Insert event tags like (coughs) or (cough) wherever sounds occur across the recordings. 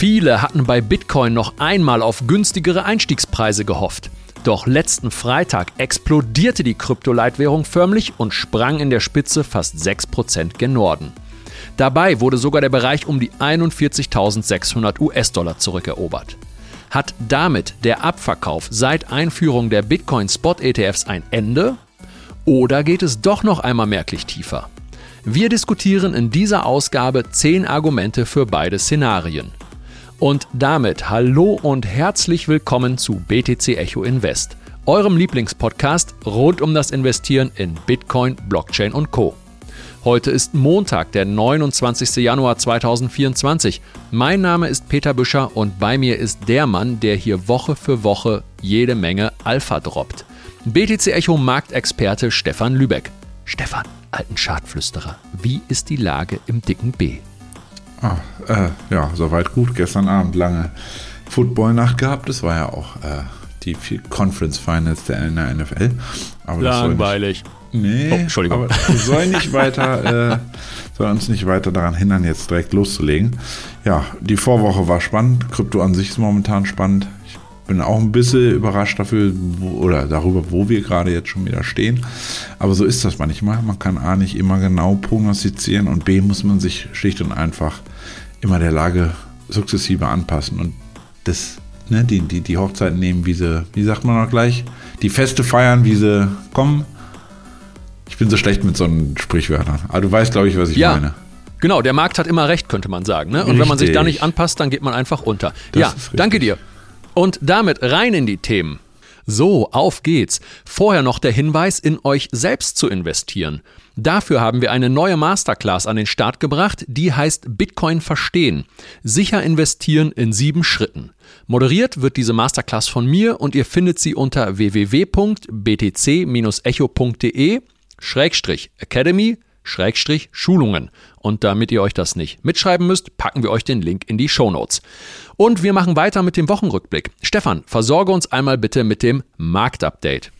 Viele hatten bei Bitcoin noch einmal auf günstigere Einstiegspreise gehofft. Doch letzten Freitag explodierte die Kryptoleitwährung förmlich und sprang in der Spitze fast 6% gen Norden. Dabei wurde sogar der Bereich um die 41.600 US-Dollar zurückerobert. Hat damit der Abverkauf seit Einführung der Bitcoin-Spot-ETFs ein Ende? Oder geht es doch noch einmal merklich tiefer? Wir diskutieren in dieser Ausgabe 10 Argumente für beide Szenarien. Und damit hallo und herzlich willkommen zu BTC Echo Invest, eurem Lieblingspodcast rund um das Investieren in Bitcoin, Blockchain und Co. Heute ist Montag, der 29. Januar 2024. Mein Name ist Peter Büscher und bei mir ist der Mann, der hier Woche für Woche jede Menge Alpha droppt. BTC Echo Marktexperte Stefan Lübeck. Stefan, alten Schadflüsterer, wie ist die Lage im dicken B? Ah, äh, ja, soweit gut. Gestern Abend lange Football-Nacht gehabt. Das war ja auch äh, die Conference Finals der NFL. Aber Langweilig. Nee, oh, Entschuldigung. Aber soll nicht weiter, (laughs) äh, soll uns nicht weiter daran hindern, jetzt direkt loszulegen. Ja, die Vorwoche war spannend. Krypto an sich ist momentan spannend. Ich bin auch ein bisschen überrascht dafür wo, oder darüber, wo wir gerade jetzt schon wieder stehen. Aber so ist das manchmal. Man kann A nicht immer genau prognostizieren und B muss man sich schlicht und einfach immer der Lage sukzessive anpassen und das, ne, die, die, die Hochzeiten nehmen, wie sie, wie sagt man noch gleich, die Feste feiern, wie sie kommen ich bin so schlecht mit so einem Sprichwörtern. Aber du weißt, glaube ich, was ich ja. meine. Genau, der Markt hat immer recht, könnte man sagen. Ne? Und Richtig. wenn man sich da nicht anpasst, dann geht man einfach unter. Das ja, danke dir. Und damit rein in die Themen. So, auf geht's. Vorher noch der Hinweis, in euch selbst zu investieren. Dafür haben wir eine neue Masterclass an den Start gebracht, die heißt Bitcoin verstehen. Sicher investieren in sieben Schritten. Moderiert wird diese Masterclass von mir und ihr findet sie unter www.btc-echo.de Schrägstrich Academy Schrägstrich Schulungen. Und damit ihr euch das nicht mitschreiben müsst, packen wir euch den Link in die Show Notes. Und wir machen weiter mit dem Wochenrückblick. Stefan, versorge uns einmal bitte mit dem Marktupdate.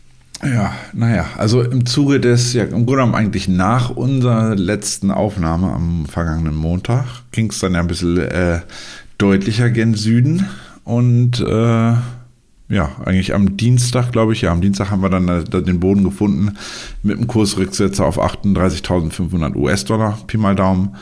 Ja, naja, also im Zuge des, ja, im Grunde genommen eigentlich nach unserer letzten Aufnahme am vergangenen Montag ging es dann ja ein bisschen äh, deutlicher gen Süden und äh, ja, eigentlich am Dienstag, glaube ich, ja, am Dienstag haben wir dann äh, den Boden gefunden mit einem Kursrücksetzer auf 38.500 US-Dollar, Pi mal Daumen.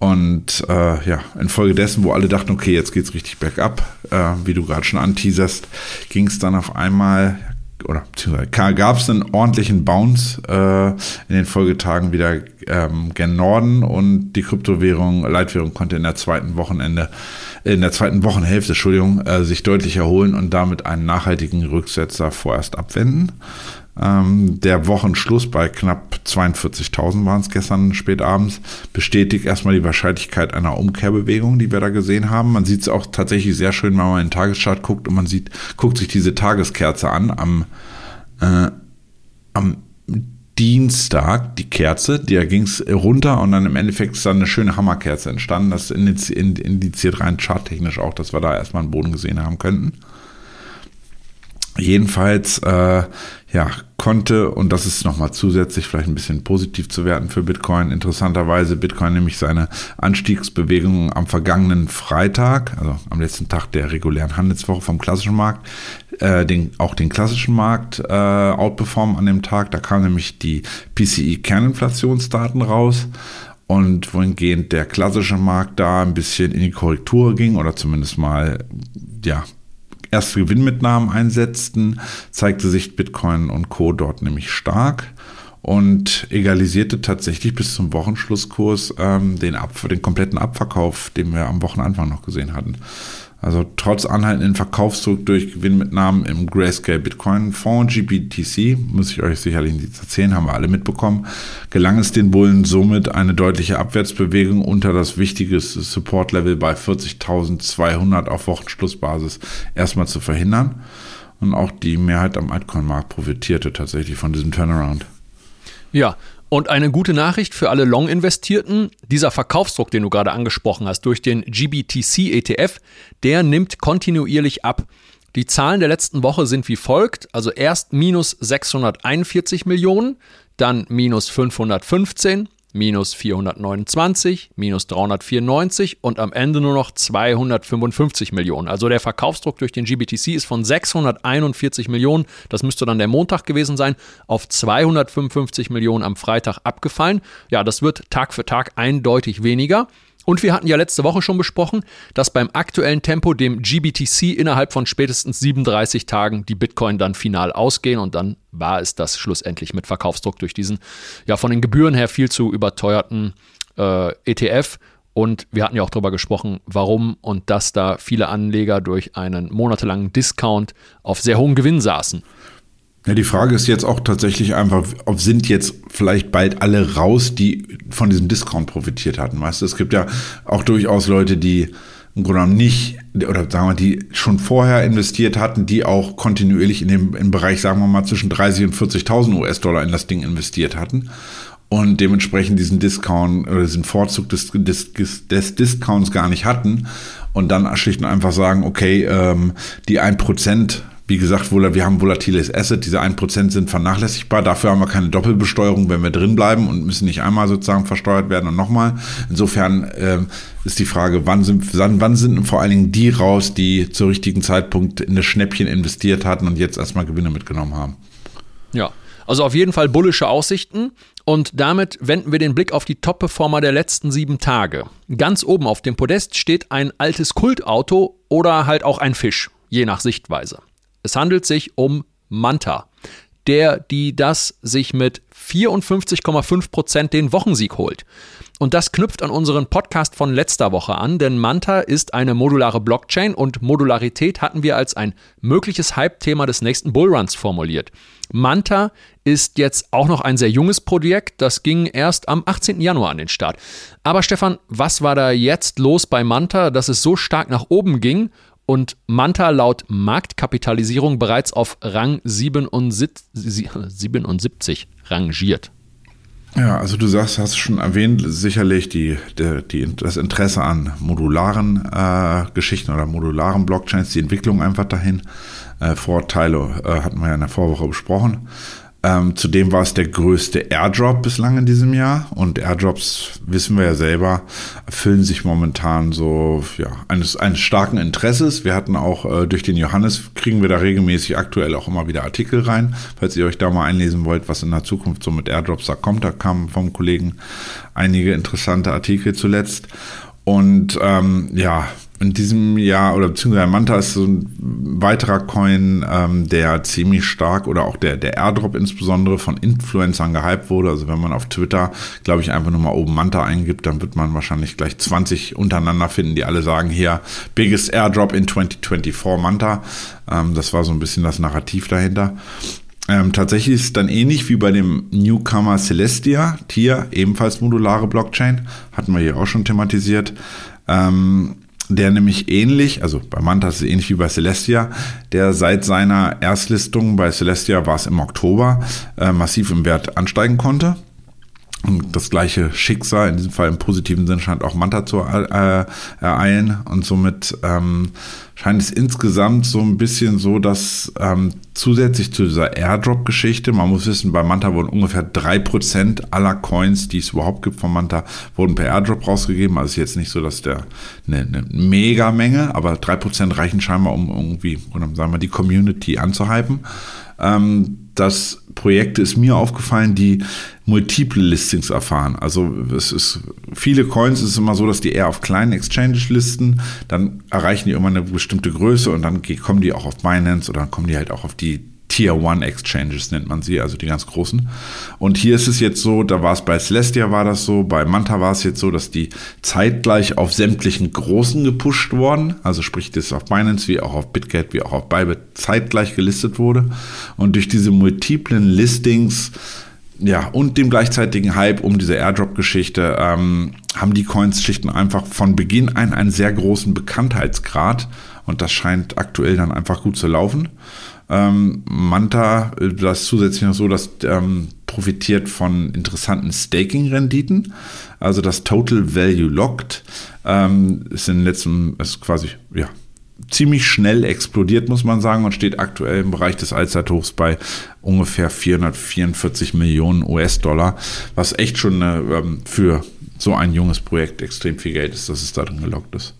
Und äh, ja, infolgedessen, wo alle dachten, okay, jetzt geht's richtig bergab, äh, wie du gerade schon anteaserst, ging es dann auf einmal, oder beziehungsweise gab es einen ordentlichen Bounce äh, in den Folgetagen wieder ähm, gen Norden und die Kryptowährung, Leitwährung konnte in der zweiten Wochenende, in der zweiten Wochenhälfte, Entschuldigung, äh, sich deutlich erholen und damit einen nachhaltigen Rücksetzer vorerst abwenden. Ähm, der Wochenschluss bei knapp 42.000 waren es gestern spät abends, bestätigt erstmal die Wahrscheinlichkeit einer Umkehrbewegung, die wir da gesehen haben. Man sieht es auch tatsächlich sehr schön, wenn man in den Tageschart guckt und man sieht, guckt sich diese Tageskerze an am, äh, am Dienstag die Kerze, da ging es runter und dann im Endeffekt ist dann eine schöne Hammerkerze entstanden. Das indiziert rein charttechnisch auch, dass wir da erstmal einen Boden gesehen haben könnten. Jedenfalls, äh, ja, konnte, und das ist nochmal zusätzlich vielleicht ein bisschen positiv zu werten für Bitcoin, interessanterweise Bitcoin nämlich seine Anstiegsbewegung am vergangenen Freitag, also am letzten Tag der regulären Handelswoche vom klassischen Markt, äh, den, auch den klassischen Markt äh, outperformen an dem Tag. Da kamen nämlich die PCI-Kerninflationsdaten raus. Und wohingehend der klassische Markt da ein bisschen in die Korrektur ging oder zumindest mal ja, erste Gewinnmitnahmen einsetzten, zeigte sich Bitcoin und Co. dort nämlich stark und egalisierte tatsächlich bis zum Wochenschlusskurs ähm, den, Ab den kompletten Abverkauf, den wir am Wochenanfang noch gesehen hatten. Also trotz anhaltenden Verkaufsdruck durch Gewinnmitnahmen im Grayscale Bitcoin Fonds GBTC, muss ich euch sicherlich nicht erzählen, haben wir alle mitbekommen, gelang es den Bullen somit eine deutliche Abwärtsbewegung unter das wichtige Support-Level bei 40.200 auf Wochenschlussbasis erstmal zu verhindern. Und auch die Mehrheit am Altcoin-Markt profitierte tatsächlich von diesem Turnaround. Ja, und eine gute Nachricht für alle Long-Investierten, dieser Verkaufsdruck, den du gerade angesprochen hast, durch den GBTC-ETF, der nimmt kontinuierlich ab. Die Zahlen der letzten Woche sind wie folgt, also erst minus 641 Millionen, dann minus 515, minus 429, minus 394 und am Ende nur noch 255 Millionen. Also der Verkaufsdruck durch den GBTC ist von 641 Millionen, das müsste dann der Montag gewesen sein, auf 255 Millionen am Freitag abgefallen. Ja, das wird Tag für Tag eindeutig weniger. Und wir hatten ja letzte Woche schon besprochen, dass beim aktuellen Tempo, dem GBTC, innerhalb von spätestens 37 Tagen die Bitcoin dann final ausgehen und dann war es das schlussendlich mit Verkaufsdruck durch diesen, ja, von den Gebühren her viel zu überteuerten äh, ETF. Und wir hatten ja auch darüber gesprochen, warum und dass da viele Anleger durch einen monatelangen Discount auf sehr hohen Gewinn saßen. Ja, die Frage ist jetzt auch tatsächlich einfach, ob sind jetzt vielleicht bald alle raus, die von diesem Discount profitiert hatten. Weißt du, es gibt ja auch durchaus Leute, die im Grunde genommen nicht, oder sagen wir, die schon vorher investiert hatten, die auch kontinuierlich in dem im Bereich, sagen wir mal, zwischen 30 und 40.000 US-Dollar in das Ding investiert hatten und dementsprechend diesen Discount oder diesen Vorzug des, des, des Discounts gar nicht hatten und dann schlicht und einfach sagen, okay, ähm, die 1% wie gesagt, wir haben volatiles Asset, diese 1% sind vernachlässigbar. Dafür haben wir keine Doppelbesteuerung, wenn wir drin bleiben und müssen nicht einmal sozusagen versteuert werden und nochmal. Insofern äh, ist die Frage, wann sind, wann sind vor allen Dingen die raus, die zur richtigen Zeitpunkt in das Schnäppchen investiert hatten und jetzt erstmal Gewinne mitgenommen haben. Ja, also auf jeden Fall bullische Aussichten. Und damit wenden wir den Blick auf die Top-Performer der letzten sieben Tage. Ganz oben auf dem Podest steht ein altes Kultauto oder halt auch ein Fisch, je nach Sichtweise. Es handelt sich um Manta, der, die das sich mit 54,5 Prozent den Wochensieg holt. Und das knüpft an unseren Podcast von letzter Woche an, denn Manta ist eine modulare Blockchain und Modularität hatten wir als ein mögliches Hype-Thema des nächsten Bullruns formuliert. Manta ist jetzt auch noch ein sehr junges Projekt, das ging erst am 18. Januar an den Start. Aber Stefan, was war da jetzt los bei Manta, dass es so stark nach oben ging und Manta laut Marktkapitalisierung bereits auf Rang 77, 77 rangiert. Ja, also du sagst, hast schon erwähnt, sicherlich die, die, die das Interesse an modularen äh, Geschichten oder modularen Blockchains, die Entwicklung einfach dahin. Äh, Vorteile äh, hatten wir ja in der Vorwoche besprochen. Ähm, zudem war es der größte Airdrop bislang in diesem Jahr und Airdrops, wissen wir ja selber, erfüllen sich momentan so ja, eines, eines starken Interesses. Wir hatten auch äh, durch den Johannes, kriegen wir da regelmäßig aktuell auch immer wieder Artikel rein, falls ihr euch da mal einlesen wollt, was in der Zukunft so mit Airdrops da kommt. Da kamen vom Kollegen einige interessante Artikel zuletzt. Und ähm, ja, in diesem Jahr oder beziehungsweise Manta ist so ein weiterer Coin, ähm, der ziemlich stark oder auch der, der Airdrop insbesondere von Influencern gehypt wurde. Also wenn man auf Twitter, glaube ich, einfach nur mal oben Manta eingibt, dann wird man wahrscheinlich gleich 20 untereinander finden, die alle sagen hier, biggest Airdrop in 2024 Manta. Ähm, das war so ein bisschen das Narrativ dahinter. Ähm, tatsächlich ist es dann ähnlich wie bei dem Newcomer Celestia, Tier, ebenfalls modulare Blockchain, hatten wir hier auch schon thematisiert. Ähm, der nämlich ähnlich, also bei Manta ist es ähnlich wie bei Celestia, der seit seiner Erstlistung bei Celestia war es im Oktober äh, massiv im Wert ansteigen konnte. Und das gleiche Schicksal, in diesem Fall im positiven Sinn, scheint auch Manta zu äh, ereilen. Und somit ähm, scheint es insgesamt so ein bisschen so, dass ähm, zusätzlich zu dieser Airdrop-Geschichte, man muss wissen, bei Manta wurden ungefähr drei Prozent aller Coins, die es überhaupt gibt von Manta, wurden per Airdrop rausgegeben. Also ist jetzt nicht so, dass der eine, eine Mega-Menge, aber drei Prozent reichen scheinbar, um irgendwie, oder sagen wir, die Community anzuhypen. Ähm, das Projekte ist mir aufgefallen, die multiple Listings erfahren. Also es ist viele Coins ist immer so, dass die eher auf kleinen Exchanges listen, dann erreichen die immer eine bestimmte Größe und dann kommen die auch auf Binance oder dann kommen die halt auch auf die Tier One Exchanges nennt man sie, also die ganz großen. Und hier ist es jetzt so, da war es bei Celestia war das so, bei Manta war es jetzt so, dass die zeitgleich auf sämtlichen großen gepusht wurden, also sprich das auf Binance wie auch auf BitGet wie auch auf Bybit zeitgleich gelistet wurde. Und durch diese multiplen Listings ja, und dem gleichzeitigen Hype um diese Airdrop-Geschichte ähm, haben die Coins schlicht und einfach von Beginn an einen sehr großen Bekanntheitsgrad und das scheint aktuell dann einfach gut zu laufen. Ähm, Manta, äh, das zusätzlich noch so, dass ähm, profitiert von interessanten Staking-Renditen. Also das Total Value Locked ähm, ist in den letzten, ist quasi, ja, ziemlich schnell explodiert, muss man sagen, und steht aktuell im Bereich des Allzeithochs bei ungefähr 444 Millionen US-Dollar, was echt schon ähm, für so ein junges Projekt extrem viel Geld ist, dass es da drin gelockt ist.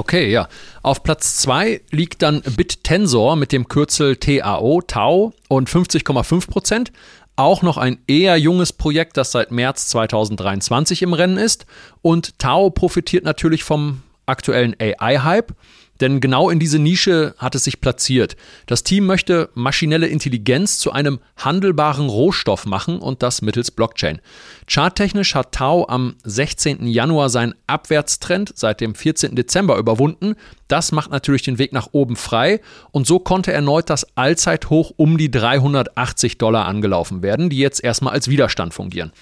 Okay, ja. Auf Platz 2 liegt dann BitTensor mit dem Kürzel TAO, Tau und 50,5 Prozent. Auch noch ein eher junges Projekt, das seit März 2023 im Rennen ist. Und Tau profitiert natürlich vom aktuellen AI-Hype. Denn genau in diese Nische hat es sich platziert. Das Team möchte maschinelle Intelligenz zu einem handelbaren Rohstoff machen und das mittels Blockchain. Charttechnisch hat Tau am 16. Januar seinen Abwärtstrend seit dem 14. Dezember überwunden. Das macht natürlich den Weg nach oben frei und so konnte erneut das Allzeithoch um die 380 Dollar angelaufen werden, die jetzt erstmal als Widerstand fungieren.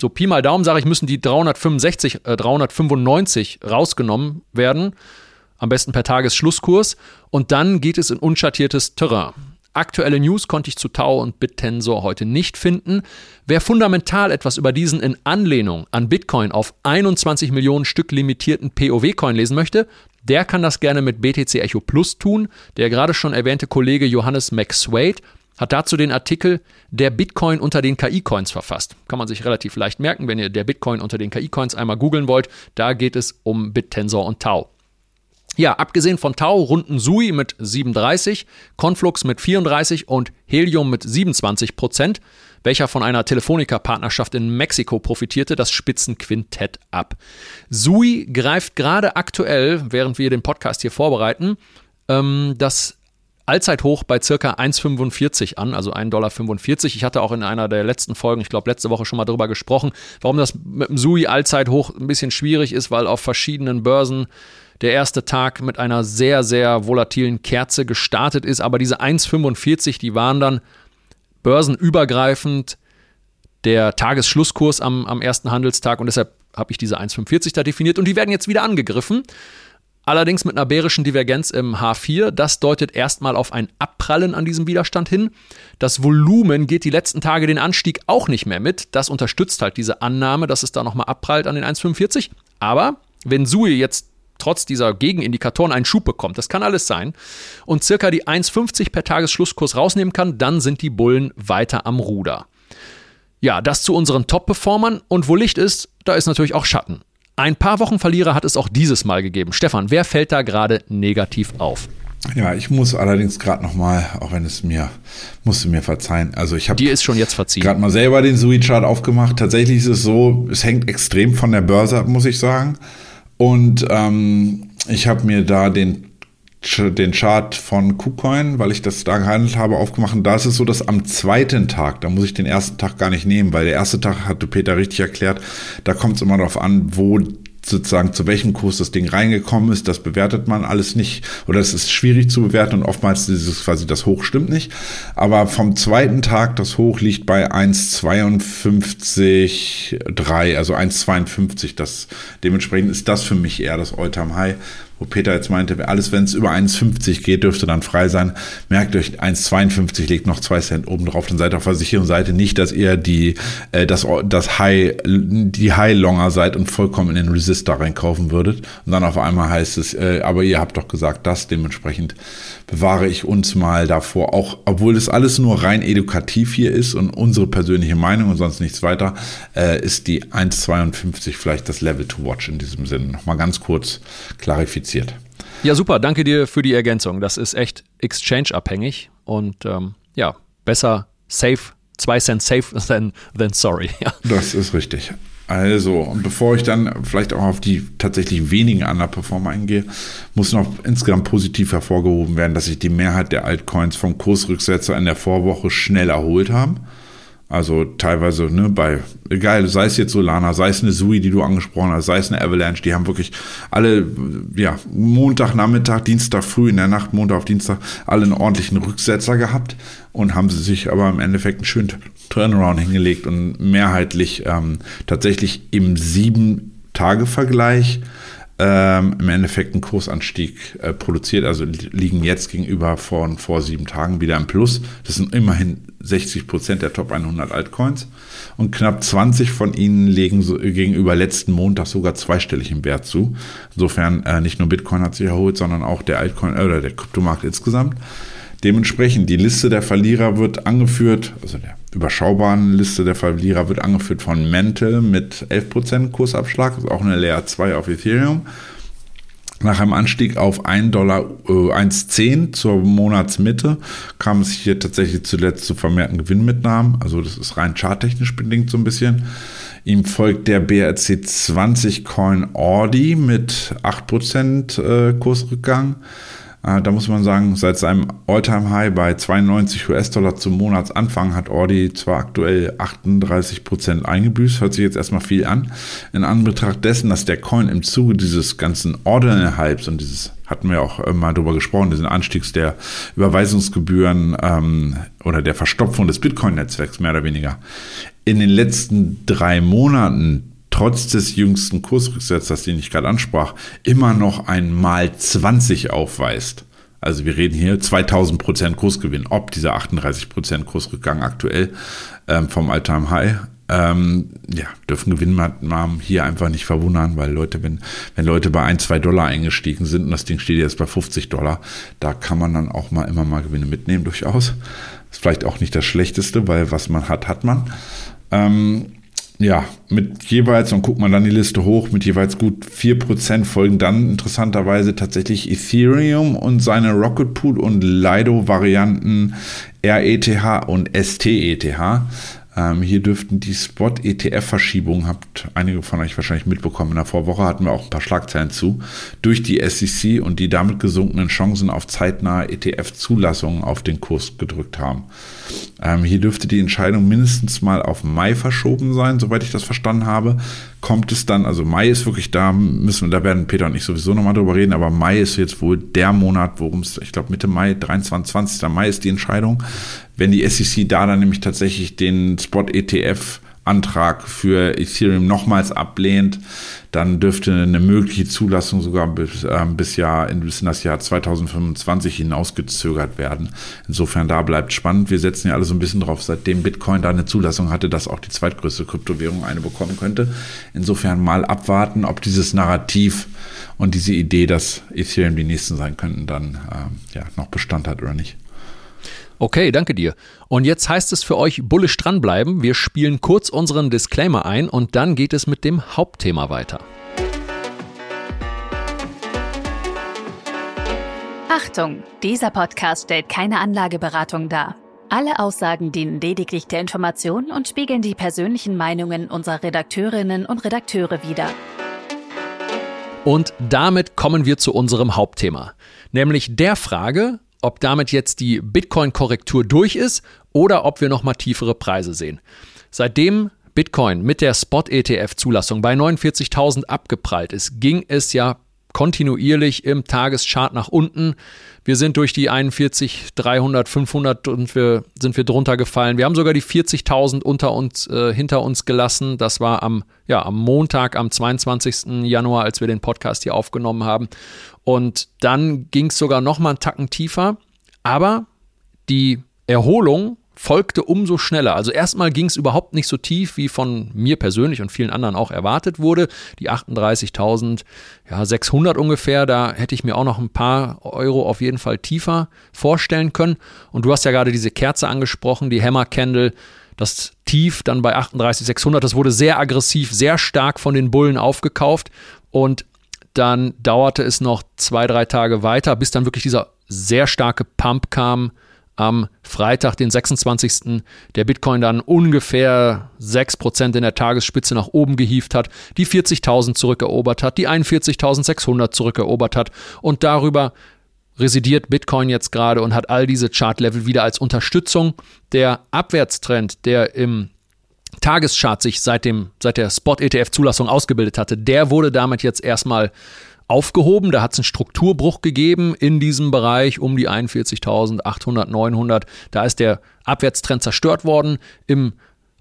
So Pi mal Daumen sage ich, müssen die 365, äh, 395 rausgenommen werden am besten per Tagesschlusskurs und dann geht es in unschattiertes Terrain. Aktuelle News konnte ich zu Tau und BitTensor heute nicht finden. Wer fundamental etwas über diesen in Anlehnung an Bitcoin auf 21 Millionen Stück limitierten POW-Coin lesen möchte, der kann das gerne mit BTC Echo Plus tun. Der gerade schon erwähnte Kollege Johannes McSwade hat dazu den Artikel Der Bitcoin unter den KI-Coins verfasst. Kann man sich relativ leicht merken, wenn ihr der Bitcoin unter den KI-Coins einmal googeln wollt. Da geht es um BitTensor und Tau. Ja, abgesehen von Tau runden Sui mit 37, Conflux mit 34 und Helium mit 27 Prozent, welcher von einer Telefonica-Partnerschaft in Mexiko profitierte, das Spitzenquintett ab. Sui greift gerade aktuell, während wir den Podcast hier vorbereiten, ähm, das Allzeithoch bei circa 1,45 an, also 1,45 Dollar. Ich hatte auch in einer der letzten Folgen, ich glaube letzte Woche schon mal darüber gesprochen, warum das mit dem Sui Allzeithoch ein bisschen schwierig ist, weil auf verschiedenen Börsen der erste Tag mit einer sehr, sehr volatilen Kerze gestartet ist. Aber diese 1,45, die waren dann börsenübergreifend der Tagesschlusskurs am, am ersten Handelstag und deshalb habe ich diese 1,45 da definiert und die werden jetzt wieder angegriffen. Allerdings mit einer bärischen Divergenz im H4. Das deutet erstmal auf ein Abprallen an diesem Widerstand hin. Das Volumen geht die letzten Tage den Anstieg auch nicht mehr mit. Das unterstützt halt diese Annahme, dass es da nochmal abprallt an den 1,45. Aber wenn Sui jetzt trotz dieser Gegenindikatoren einen Schub bekommt, das kann alles sein, und circa die 1,50 per Tagesschlusskurs rausnehmen kann, dann sind die Bullen weiter am Ruder. Ja, das zu unseren Top-Performern und wo Licht ist, da ist natürlich auch Schatten. Ein paar Wochen Verlierer hat es auch dieses Mal gegeben. Stefan, wer fällt da gerade negativ auf? Ja, ich muss allerdings gerade noch mal, auch wenn es mir musste mir verzeihen. Also ich habe dir ist schon jetzt verziehen. Gerade mal selber den Sui Chart aufgemacht. Tatsächlich ist es so, es hängt extrem von der Börse ab, muss ich sagen. Und ähm, ich habe mir da den, den Chart von KuCoin, weil ich das da gehandelt habe, aufgemacht. Und da ist es so, dass am zweiten Tag, da muss ich den ersten Tag gar nicht nehmen, weil der erste Tag, hatte Peter richtig erklärt, da kommt es immer darauf an, wo sozusagen zu welchem Kurs das Ding reingekommen ist, das bewertet man alles nicht oder es ist schwierig zu bewerten und oftmals ist es quasi das Hoch stimmt nicht. Aber vom zweiten Tag, das Hoch liegt bei 1,52,3, also 1,52. Das dementsprechend ist das für mich eher das All-Time High wo Peter jetzt meinte, alles, wenn es über 1,50 geht, dürfte dann frei sein. Merkt euch, 1,52 legt noch zwei Cent oben drauf, dann seid auf der sicheren Seite nicht, dass ihr die, äh, das, das High, die High-Longer seid und vollkommen in den Resistor reinkaufen würdet. Und dann auf einmal heißt es, äh, aber ihr habt doch gesagt, das dementsprechend bewahre ich uns mal davor, auch obwohl das alles nur rein edukativ hier ist und unsere persönliche Meinung und sonst nichts weiter, äh, ist die 1,52 vielleicht das Level to watch in diesem Sinne. Nochmal ganz kurz klarifiziert. Ja, super. Danke dir für die Ergänzung. Das ist echt exchange-abhängig und ähm, ja, besser safe, zwei Cent safe than, than sorry. (laughs) Ja. Das ist richtig. Also, und bevor ich dann vielleicht auch auf die tatsächlich wenigen Underperformer eingehe, muss noch insgesamt positiv hervorgehoben werden, dass sich die Mehrheit der Altcoins vom Kursrücksetzer in der Vorwoche schnell erholt haben. Also teilweise, ne, bei, egal, sei es jetzt Solana, sei es eine Sui, die du angesprochen hast, sei es eine Avalanche, die haben wirklich alle, ja, Montag, Nachmittag, Dienstag früh in der Nacht, Montag auf Dienstag, alle einen ordentlichen Rücksetzer gehabt und haben sie sich aber im Endeffekt einen schönen Turnaround hingelegt und mehrheitlich ähm, tatsächlich im sieben Tage Vergleich ähm, im Endeffekt einen Kursanstieg äh, produziert. Also liegen jetzt gegenüber von vor sieben Tagen wieder im Plus. Das sind immerhin 60 Prozent der Top 100 Altcoins. Und knapp 20 von ihnen legen so, gegenüber letzten Montag sogar zweistellig im Wert zu. Insofern äh, nicht nur Bitcoin hat sich erholt, sondern auch der Altcoin äh, oder der Kryptomarkt insgesamt. Dementsprechend, die Liste der Verlierer wird angeführt, also der überschaubaren Liste der Verlierer wird angeführt von Mental mit 11% Kursabschlag, also auch eine Layer 2 auf Ethereum. Nach einem Anstieg auf 1 Dollar, äh, 1,10 zur Monatsmitte kam es hier tatsächlich zuletzt zu vermehrten Gewinnmitnahmen. Also das ist rein charttechnisch bedingt so ein bisschen. Ihm folgt der BRC 20 Coin Audi mit 8% äh, Kursrückgang. Äh, da muss man sagen, seit seinem All-Time-High bei 92 US-Dollar zum Monatsanfang hat Audi zwar aktuell 38 Prozent eingebüßt, hört sich jetzt erstmal viel an. In Anbetracht dessen, dass der Coin im Zuge dieses ganzen Ordinal-Hypes und dieses hatten wir auch äh, mal drüber gesprochen, diesen Anstiegs der Überweisungsgebühren ähm, oder der Verstopfung des Bitcoin-Netzwerks mehr oder weniger in den letzten drei Monaten trotz des jüngsten Kursrücksetzers, den ich gerade ansprach, immer noch ein mal 20 aufweist. Also wir reden hier 2000 Prozent Kursgewinn, ob dieser 38 Prozent Kursrückgang aktuell ähm, vom Alltime High. Ähm, ja, dürfen Gewinnmaßnahmen hier einfach nicht verwundern, weil Leute, wenn, wenn Leute bei 1, 2 Dollar eingestiegen sind und das Ding steht jetzt bei 50 Dollar, da kann man dann auch mal immer mal Gewinne mitnehmen, durchaus. Ist vielleicht auch nicht das Schlechteste, weil was man hat, hat man. Ähm, ja, mit jeweils, und guckt man dann die Liste hoch, mit jeweils gut 4% folgen dann interessanterweise tatsächlich Ethereum und seine Rocket Pool und Lido-Varianten RETH und STETH. Ähm, hier dürften die Spot-ETF-Verschiebungen, habt einige von euch wahrscheinlich mitbekommen, in der Vorwoche hatten wir auch ein paar Schlagzeilen zu, durch die SEC und die damit gesunkenen Chancen auf zeitnahe ETF-Zulassungen auf den Kurs gedrückt haben. Ähm, hier dürfte die Entscheidung mindestens mal auf Mai verschoben sein, soweit ich das verstanden habe. Kommt es dann, also Mai ist wirklich da, müssen da werden Peter und ich sowieso nochmal drüber reden, aber Mai ist jetzt wohl der Monat, worum es, ich glaube Mitte Mai, 23, 20. Mai ist die Entscheidung. Wenn die SEC da dann nämlich tatsächlich den Spot-ETF Antrag für Ethereum nochmals ablehnt, dann dürfte eine mögliche Zulassung sogar bis, äh, bis, Jahr, bis in das Jahr 2025 hinausgezögert werden. Insofern da bleibt spannend. Wir setzen ja alle so ein bisschen drauf, seitdem Bitcoin da eine Zulassung hatte, dass auch die zweitgrößte Kryptowährung eine bekommen könnte. Insofern mal abwarten, ob dieses Narrativ und diese Idee, dass Ethereum die nächsten sein könnten, dann äh, ja, noch Bestand hat oder nicht. Okay, danke dir. Und jetzt heißt es für euch bullisch dranbleiben. Wir spielen kurz unseren Disclaimer ein und dann geht es mit dem Hauptthema weiter. Achtung, dieser Podcast stellt keine Anlageberatung dar. Alle Aussagen dienen lediglich der Information und spiegeln die persönlichen Meinungen unserer Redakteurinnen und Redakteure wider. Und damit kommen wir zu unserem Hauptthema, nämlich der Frage, ob damit jetzt die Bitcoin-Korrektur durch ist oder ob wir nochmal tiefere Preise sehen. Seitdem Bitcoin mit der Spot-ETF-Zulassung bei 49.000 abgeprallt ist, ging es ja kontinuierlich im Tageschart nach unten. Wir sind durch die 41, 300, 500 und wir sind wir drunter gefallen. Wir haben sogar die 40.000 unter uns, äh, hinter uns gelassen. Das war am, ja, am Montag, am 22. Januar, als wir den Podcast hier aufgenommen haben. Und dann ging es sogar noch mal einen Tacken tiefer. Aber die Erholung folgte umso schneller. Also erstmal ging es überhaupt nicht so tief, wie von mir persönlich und vielen anderen auch erwartet wurde. Die 38.600 ja, ungefähr, da hätte ich mir auch noch ein paar Euro auf jeden Fall tiefer vorstellen können. Und du hast ja gerade diese Kerze angesprochen, die Hammer Candle. Das Tief dann bei 38.600, das wurde sehr aggressiv, sehr stark von den Bullen aufgekauft. Und dann dauerte es noch zwei, drei Tage weiter, bis dann wirklich dieser sehr starke Pump kam am Freitag, den 26. der Bitcoin dann ungefähr 6% in der Tagesspitze nach oben gehievt hat, die 40.000 zurückerobert hat, die 41.600 zurückerobert hat und darüber residiert Bitcoin jetzt gerade und hat all diese Chartlevel wieder als Unterstützung. Der Abwärtstrend, der im Tageschart sich seit, dem, seit der Spot-ETF-Zulassung ausgebildet hatte, der wurde damit jetzt erstmal aufgehoben. Da hat es einen Strukturbruch gegeben in diesem Bereich um die 41.800, 900. Da ist der Abwärtstrend zerstört worden. Im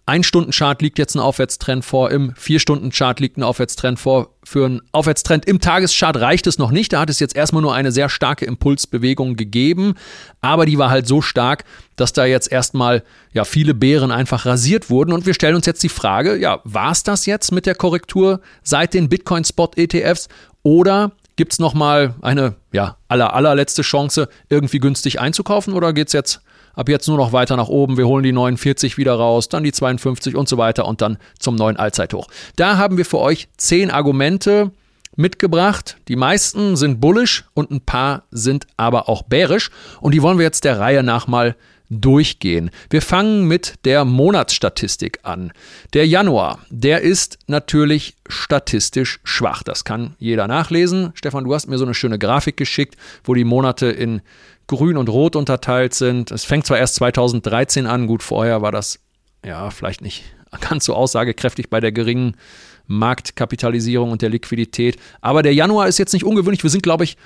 Ein-Stunden-Chart liegt jetzt ein Aufwärtstrend vor, im Vier-Stunden-Chart liegt ein Aufwärtstrend vor. Für einen Aufwärtstrend im Tageschart reicht es noch nicht. Da hat es jetzt erstmal nur eine sehr starke Impulsbewegung gegeben, aber die war halt so stark, dass da jetzt erstmal ja viele Bären einfach rasiert wurden. Und wir stellen uns jetzt die Frage: Ja, war es das jetzt mit der Korrektur seit den Bitcoin-Spot-ETFs oder gibt es nochmal eine ja, aller, allerletzte Chance, irgendwie günstig einzukaufen oder geht es jetzt ab jetzt nur noch weiter nach oben. Wir holen die 49 wieder raus, dann die 52 und so weiter und dann zum neuen Allzeithoch. Da haben wir für euch zehn Argumente mitgebracht. Die meisten sind bullish und ein paar sind aber auch bärisch und die wollen wir jetzt der Reihe nach mal durchgehen. Wir fangen mit der Monatsstatistik an. Der Januar, der ist natürlich statistisch schwach. Das kann jeder nachlesen. Stefan, du hast mir so eine schöne Grafik geschickt, wo die Monate in grün und rot unterteilt sind. Es fängt zwar erst 2013 an, gut, vorher war das ja vielleicht nicht (laughs) ganz so aussagekräftig bei der geringen Marktkapitalisierung und der Liquidität. Aber der Januar ist jetzt nicht ungewöhnlich. Wir sind, glaube ich,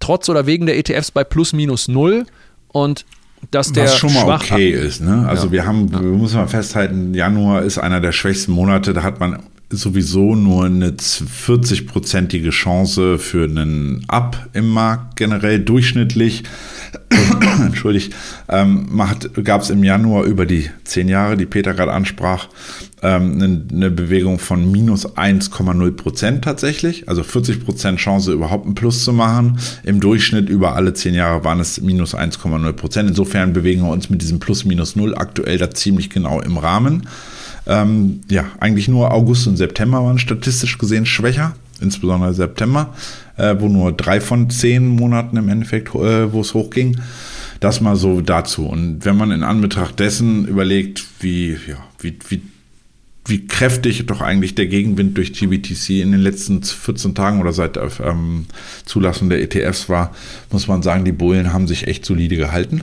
trotz oder wegen der ETFs bei plus minus null. Und dass der Was schon mal okay ist. Ne? Also ja. wir haben, wir müssen mal festhalten, Januar ist einer der schwächsten Monate. Da hat man sowieso nur eine 40-prozentige Chance für einen Up im Markt generell durchschnittlich. (coughs) Entschuldigt, ähm, gab es im Januar über die zehn Jahre, die Peter gerade ansprach, ähm, eine, eine, Bewegung von minus 1,0 Prozent tatsächlich. Also 40 Prozent Chance, überhaupt einen Plus zu machen. Im Durchschnitt über alle zehn Jahre waren es minus 1,0 Prozent. Insofern bewegen wir uns mit diesem Plus minus null aktuell da ziemlich genau im Rahmen. Ähm, ja, eigentlich nur August und September waren statistisch gesehen schwächer, insbesondere September, äh, wo nur drei von zehn Monaten im Endeffekt, äh, wo es hochging. Das mal so dazu. Und wenn man in Anbetracht dessen überlegt, wie, ja, wie, wie, wie kräftig doch eigentlich der Gegenwind durch GBTC in den letzten 14 Tagen oder seit ähm, Zulassung der ETFs war, muss man sagen, die Bullen haben sich echt solide gehalten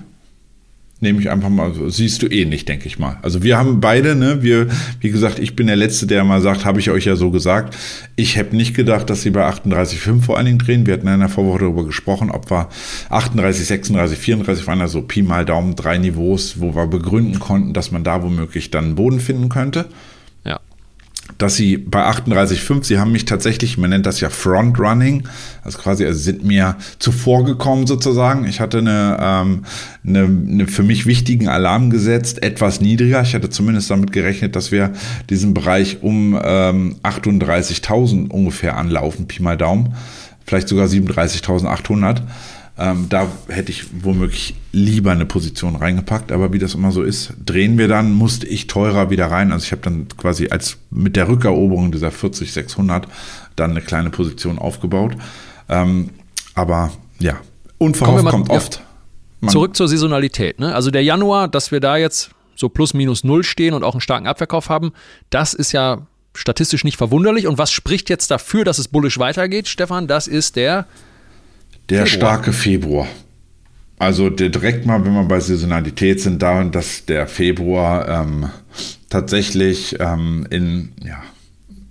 nehme ich einfach mal, siehst du eh nicht, denke ich mal. Also wir haben beide, ne, wir, wie gesagt, ich bin der Letzte, der mal sagt, habe ich euch ja so gesagt. Ich hätte nicht gedacht, dass sie bei 38,5 vor allen Dingen drehen. Wir hatten in der Vorwoche darüber gesprochen, ob wir 38, 36, 34 waren also Pi mal Daumen drei Niveaus, wo wir begründen konnten, dass man da womöglich dann Boden finden könnte dass sie bei 38,5, sie haben mich tatsächlich, man nennt das ja Frontrunning, also quasi also sind mir zuvorgekommen sozusagen. Ich hatte eine, ähm, eine, eine für mich wichtigen Alarm gesetzt, etwas niedriger. Ich hatte zumindest damit gerechnet, dass wir diesen Bereich um ähm, 38.000 ungefähr anlaufen, Pi mal Daumen, vielleicht sogar 37.800. Ähm, da hätte ich womöglich lieber eine Position reingepackt, aber wie das immer so ist, drehen wir dann, musste ich teurer wieder rein. Also ich habe dann quasi als mit der Rückeroberung dieser 40 600 dann eine kleine Position aufgebaut. Ähm, aber ja, unverhofft mal, kommt ja, oft. zurück zur Saisonalität. Ne? Also der Januar, dass wir da jetzt so plus minus null stehen und auch einen starken Abverkauf haben, das ist ja statistisch nicht verwunderlich. Und was spricht jetzt dafür, dass es bullisch weitergeht, Stefan? Das ist der der Februar. starke Februar. Also direkt mal, wenn wir bei Saisonalität sind, da dass der Februar ähm, tatsächlich ähm, in ja,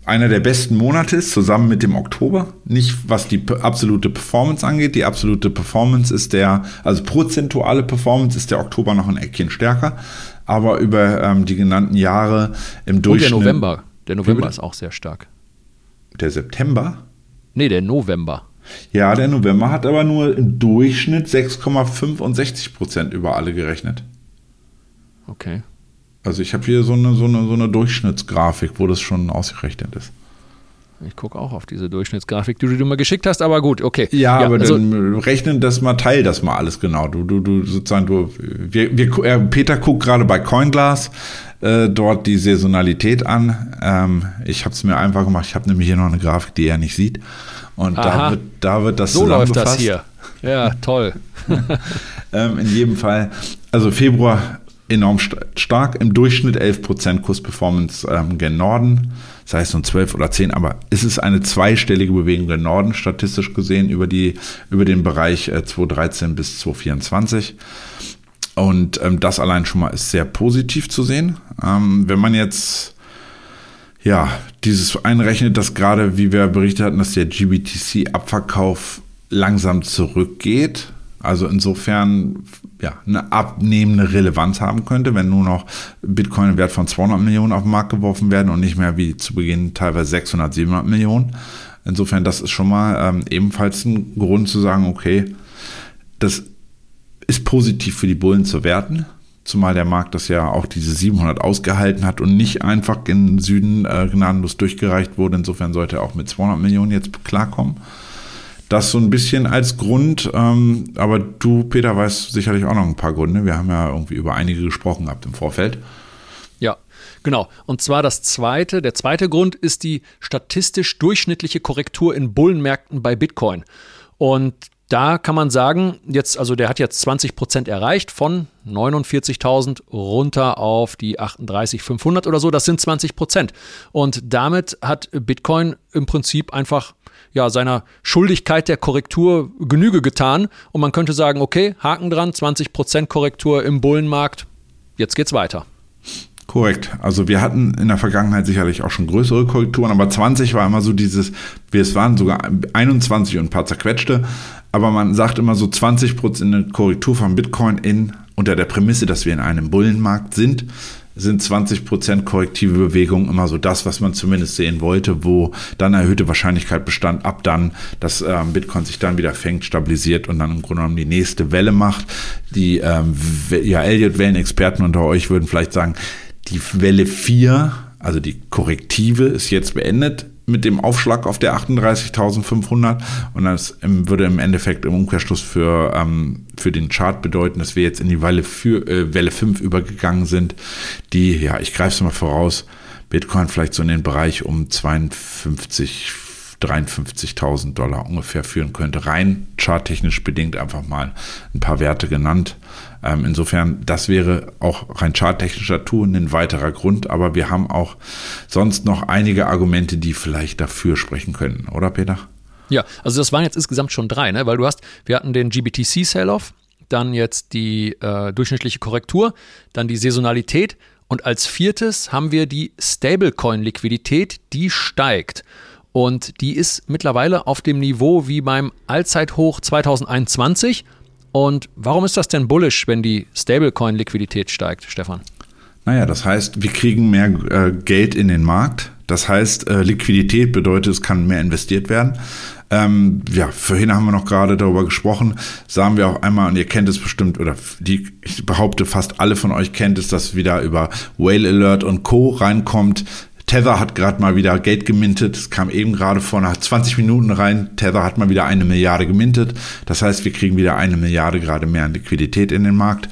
einer der besten Monate ist, zusammen mit dem Oktober. Nicht was die absolute Performance angeht. Die absolute Performance ist der, also prozentuale Performance ist der Oktober noch ein Eckchen stärker. Aber über ähm, die genannten Jahre im Durchschnitt. Und der November. Der November ist auch sehr stark. Der September? Nee, der November. Ja, der November hat aber nur im Durchschnitt 6,65 Prozent über alle gerechnet. Okay. Also ich habe hier so eine, so, eine, so eine Durchschnittsgrafik, wo das schon ausgerechnet ist. Ich gucke auch auf diese Durchschnittsgrafik, die du mir geschickt hast, aber gut, okay. Ja, ja aber also, dann rechnen das mal, teil das mal alles genau. Du, du, du sozusagen, du, wir, wir, äh, Peter guckt gerade bei CoinGlass äh, dort die Saisonalität an. Ähm, ich habe es mir einfach gemacht. Ich habe nämlich hier noch eine Grafik, die er nicht sieht. Und da wird, da wird das so läuft das hier. Ja, toll. (laughs) ähm, in jedem Fall, also Februar enorm st stark, im Durchschnitt 11% Kursperformance ähm, gen Norden, das heißt nun 12 oder 10, aber es ist eine zweistellige Bewegung gen Norden, statistisch gesehen, über, die, über den Bereich äh, 2013 bis 2024. Und ähm, das allein schon mal ist sehr positiv zu sehen. Ähm, wenn man jetzt ja, dieses einrechnet, dass gerade, wie wir berichtet hatten, dass der GBTC-Abverkauf langsam zurückgeht, Also insofern ja, eine abnehmende Relevanz haben könnte, wenn nur noch Bitcoin im Wert von 200 Millionen auf den Markt geworfen werden und nicht mehr wie zu Beginn teilweise 600, 700 Millionen. Insofern, das ist schon mal ähm, ebenfalls ein Grund zu sagen, okay, das ist positiv für die Bullen zu werten, zumal der Markt das ja auch diese 700 ausgehalten hat und nicht einfach in den Süden äh, gnadenlos durchgereicht wurde. Insofern sollte er auch mit 200 Millionen jetzt klarkommen. Das so ein bisschen als Grund, ähm, aber du, Peter, weißt sicherlich auch noch ein paar Gründe. Wir haben ja irgendwie über einige gesprochen gehabt im Vorfeld. Ja, genau. Und zwar das zweite, der zweite Grund ist die statistisch durchschnittliche Korrektur in Bullenmärkten bei Bitcoin. Und da kann man sagen, jetzt, also der hat jetzt 20 Prozent erreicht von 49.000 runter auf die 38.500 oder so. Das sind 20 Prozent. Und damit hat Bitcoin im Prinzip einfach ja, seiner Schuldigkeit der Korrektur Genüge getan. Und man könnte sagen, okay, Haken dran, 20 Prozent Korrektur im Bullenmarkt, jetzt geht's weiter. Korrekt. Also wir hatten in der Vergangenheit sicherlich auch schon größere Korrekturen, aber 20 war immer so dieses, wir es waren sogar 21 und ein paar zerquetschte, aber man sagt immer so 20 Prozent Korrektur von Bitcoin in unter der Prämisse, dass wir in einem Bullenmarkt sind sind 20% korrektive Bewegungen immer so das, was man zumindest sehen wollte, wo dann erhöhte Wahrscheinlichkeit bestand, ab dann, dass ähm, Bitcoin sich dann wieder fängt, stabilisiert und dann im Grunde genommen die nächste Welle macht. Die ähm, ja, Elliott-Wellen-Experten unter euch würden vielleicht sagen, die Welle 4, also die korrektive, ist jetzt beendet mit dem Aufschlag auf der 38.500 und das würde im Endeffekt im Umkehrschluss für, ähm, für den Chart bedeuten, dass wir jetzt in die Welle, für, äh, Welle 5 übergegangen sind, die, ja, ich greife es mal voraus, Bitcoin vielleicht so in den Bereich um 52, 53.000 Dollar ungefähr führen könnte. Rein charttechnisch bedingt einfach mal ein paar Werte genannt. Ähm, insofern, das wäre auch rein charttechnischer Tour ein weiterer Grund, aber wir haben auch sonst noch einige Argumente, die vielleicht dafür sprechen können, oder Peter? Ja, also das waren jetzt insgesamt schon drei, ne? weil du hast, wir hatten den GBTC Sell-Off, dann jetzt die äh, durchschnittliche Korrektur, dann die Saisonalität und als viertes haben wir die Stablecoin-Liquidität, die steigt. Und die ist mittlerweile auf dem Niveau wie beim Allzeithoch 2021 und warum ist das denn bullish, wenn die Stablecoin-Liquidität steigt, Stefan? Naja, das heißt, wir kriegen mehr äh, Geld in den Markt. Das heißt, äh, Liquidität bedeutet, es kann mehr investiert werden. Ähm, ja, vorhin haben wir noch gerade darüber gesprochen, sagen wir auch einmal, und ihr kennt es bestimmt, oder die, ich behaupte, fast alle von euch kennt es, dass wieder über Whale Alert und Co. reinkommt. Tether hat gerade mal wieder Geld gemintet. Es kam eben gerade vor nach 20 Minuten rein. Tether hat mal wieder eine Milliarde gemintet. Das heißt, wir kriegen wieder eine Milliarde gerade mehr an Liquidität in den Markt.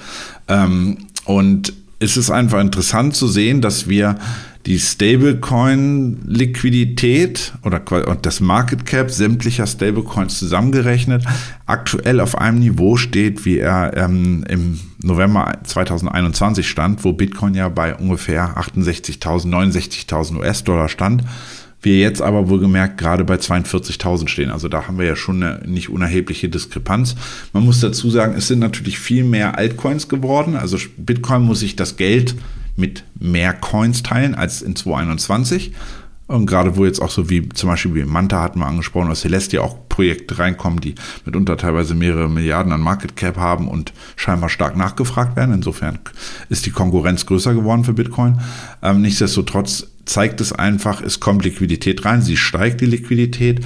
Ähm, und es ist einfach interessant zu sehen, dass wir die Stablecoin-Liquidität oder das Market Cap sämtlicher Stablecoins zusammengerechnet aktuell auf einem Niveau steht, wie er ähm, im November 2021 stand, wo Bitcoin ja bei ungefähr 68.000, 69.000 US-Dollar stand. Wir jetzt aber wohlgemerkt gerade bei 42.000 stehen. Also da haben wir ja schon eine nicht unerhebliche Diskrepanz. Man muss dazu sagen, es sind natürlich viel mehr Altcoins geworden. Also Bitcoin muss sich das Geld mit mehr Coins teilen als in 2021. Und gerade wo jetzt auch so wie zum Beispiel wie Manta hatten wir angesprochen, oder Celestia auch Projekte reinkommen, die mitunter teilweise mehrere Milliarden an Market Cap haben und scheinbar stark nachgefragt werden. Insofern ist die Konkurrenz größer geworden für Bitcoin. Ähm, nichtsdestotrotz zeigt es einfach, es kommt Liquidität rein, sie steigt die Liquidität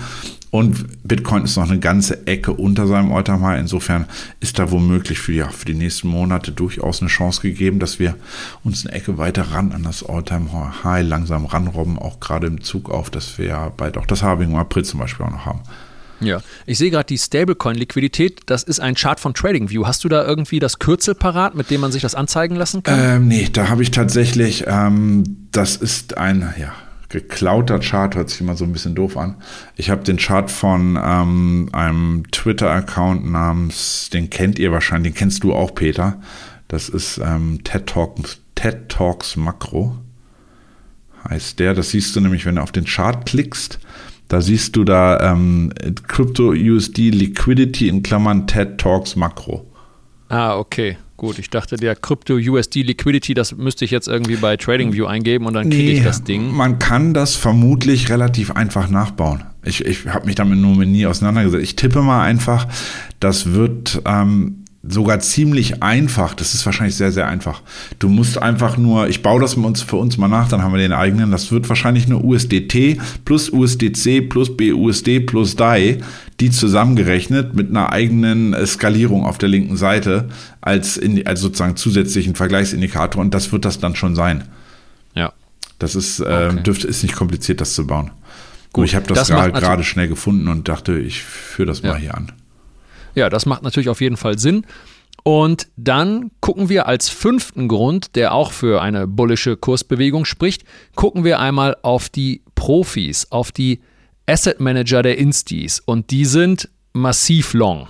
und Bitcoin ist noch eine ganze Ecke unter seinem All-Time-High. Insofern ist da womöglich für, ja, für die nächsten Monate durchaus eine Chance gegeben, dass wir uns eine Ecke weiter ran an das All-Time-High langsam ranrobben. Auch gerade im Zug auf, dass wir ja bald auch das Halving im April zum Beispiel auch noch haben. Ja, ich sehe gerade die Stablecoin-Liquidität, das ist ein Chart von TradingView. Hast du da irgendwie das Kürzel parat, mit dem man sich das anzeigen lassen kann? Ähm, nee, da habe ich tatsächlich, ähm, das ist ein, ja, geklauter Chart, hört sich immer so ein bisschen doof an. Ich habe den Chart von ähm, einem Twitter-Account namens, den kennt ihr wahrscheinlich, den kennst du auch, Peter. Das ist ähm, TED, Talks, TED Talks Makro. Heißt der. Das siehst du nämlich, wenn du auf den Chart klickst. Da siehst du da ähm, Crypto USD Liquidity in Klammern TED Talks Makro. Ah, okay. Gut, ich dachte, der Crypto USD Liquidity, das müsste ich jetzt irgendwie bei TradingView eingeben und dann kriege nee, ich das Ding. Man kann das vermutlich relativ einfach nachbauen. Ich, ich habe mich damit nur nie auseinandergesetzt. Ich tippe mal einfach, das wird ähm, sogar ziemlich einfach. Das ist wahrscheinlich sehr, sehr einfach. Du musst einfach nur, ich baue das uns, für uns mal nach, dann haben wir den eigenen. Das wird wahrscheinlich nur USDT plus USDC plus BUSD plus DAI, die zusammengerechnet mit einer eigenen Skalierung auf der linken Seite als, in, als sozusagen zusätzlichen Vergleichsindikator. Und das wird das dann schon sein. Ja. Das ist, äh, okay. dürfte, ist nicht kompliziert, das zu bauen. Gut, ich habe das, das gerade schnell gefunden und dachte, ich führe das ja. mal hier an. Ja, das macht natürlich auf jeden Fall Sinn. Und dann gucken wir als fünften Grund, der auch für eine bullische Kursbewegung spricht, gucken wir einmal auf die Profis, auf die Asset Manager der Instis. Und die sind massiv long.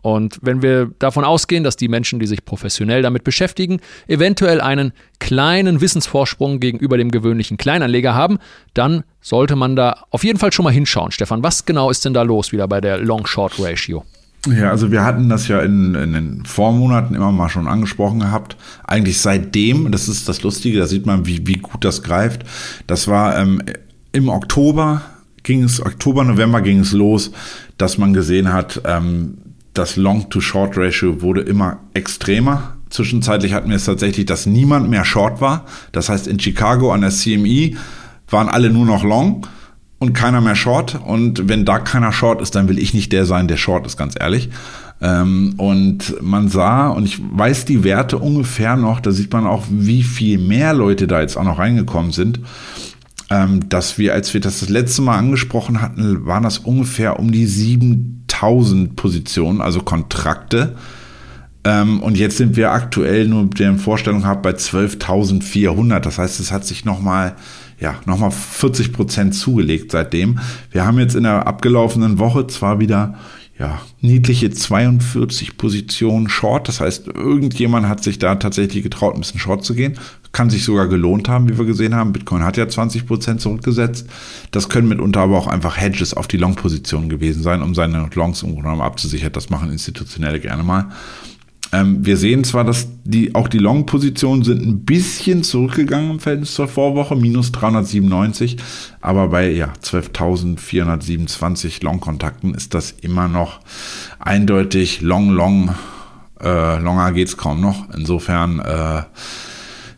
Und wenn wir davon ausgehen, dass die Menschen, die sich professionell damit beschäftigen, eventuell einen kleinen Wissensvorsprung gegenüber dem gewöhnlichen Kleinanleger haben, dann sollte man da auf jeden Fall schon mal hinschauen. Stefan, was genau ist denn da los wieder bei der Long-Short-Ratio? Ja, also wir hatten das ja in, in, den Vormonaten immer mal schon angesprochen gehabt. Eigentlich seitdem, das ist das Lustige, da sieht man, wie, wie gut das greift. Das war ähm, im Oktober ging es, Oktober, November ging es los, dass man gesehen hat, ähm, das Long-to-Short-Ratio wurde immer extremer. Zwischenzeitlich hatten wir es tatsächlich, dass niemand mehr Short war. Das heißt, in Chicago an der CME waren alle nur noch Long und keiner mehr Short. Und wenn da keiner Short ist, dann will ich nicht der sein, der Short ist, ganz ehrlich. Ähm, und man sah, und ich weiß die Werte ungefähr noch, da sieht man auch, wie viel mehr Leute da jetzt auch noch reingekommen sind. Ähm, dass wir, als wir das das letzte Mal angesprochen hatten, waren das ungefähr um die 7000 Positionen, also Kontrakte. Ähm, und jetzt sind wir aktuell nur mit der Vorstellung gehabt bei 12.400. Das heißt, es hat sich nochmal ja, nochmal 40 Prozent zugelegt seitdem. Wir haben jetzt in der abgelaufenen Woche zwar wieder ja, niedliche 42 Positionen Short. Das heißt, irgendjemand hat sich da tatsächlich getraut, ein bisschen Short zu gehen. Kann sich sogar gelohnt haben, wie wir gesehen haben. Bitcoin hat ja 20 Prozent zurückgesetzt. Das können mitunter aber auch einfach Hedges auf die Long-Position gewesen sein, um seine Longs im Grunde abzusichern. Das machen Institutionelle gerne mal. Ähm, wir sehen zwar, dass die, auch die Long-Positionen sind ein bisschen zurückgegangen im Verhältnis zur Vorwoche, minus 397, aber bei ja, 12.427 Long-Kontakten ist das immer noch eindeutig long, long, äh, longer geht's kaum noch. Insofern äh,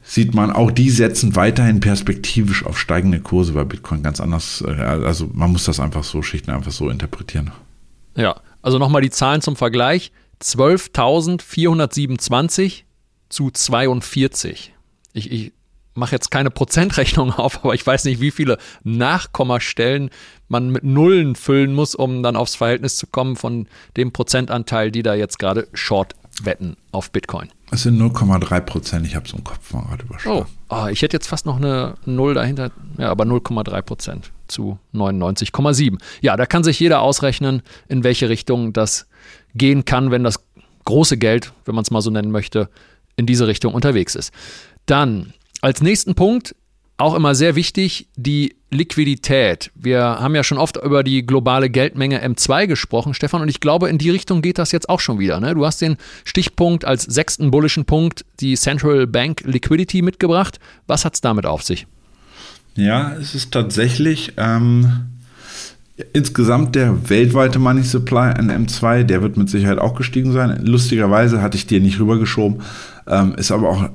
sieht man, auch die setzen weiterhin perspektivisch auf steigende Kurse bei Bitcoin ganz anders. Äh, also man muss das einfach so schichten, einfach so interpretieren. Ja, also nochmal die Zahlen zum Vergleich. 12.427 zu 42. Ich, ich mache jetzt keine Prozentrechnung (laughs) auf, aber ich weiß nicht, wie viele Nachkommastellen man mit Nullen füllen muss, um dann aufs Verhältnis zu kommen von dem Prozentanteil, die da jetzt gerade short wetten auf Bitcoin. Es sind 0,3 Prozent, ich habe es im Kopf mal gerade überschlagen. Oh, oh, ich hätte jetzt fast noch eine Null dahinter, ja, aber 0,3 Prozent zu 99,7. Ja, da kann sich jeder ausrechnen, in welche Richtung das gehen kann, wenn das große Geld, wenn man es mal so nennen möchte, in diese Richtung unterwegs ist. Dann als nächsten Punkt auch immer sehr wichtig, die Liquidität. Wir haben ja schon oft über die globale Geldmenge M2 gesprochen, Stefan, und ich glaube, in die Richtung geht das jetzt auch schon wieder. Ne? Du hast den Stichpunkt als sechsten bullischen Punkt, die Central Bank Liquidity mitgebracht. Was hat es damit auf sich? Ja, es ist tatsächlich ähm, Insgesamt der weltweite Money Supply an M2, der wird mit Sicherheit auch gestiegen sein. Lustigerweise hatte ich dir nicht rübergeschoben, ähm, ist aber auch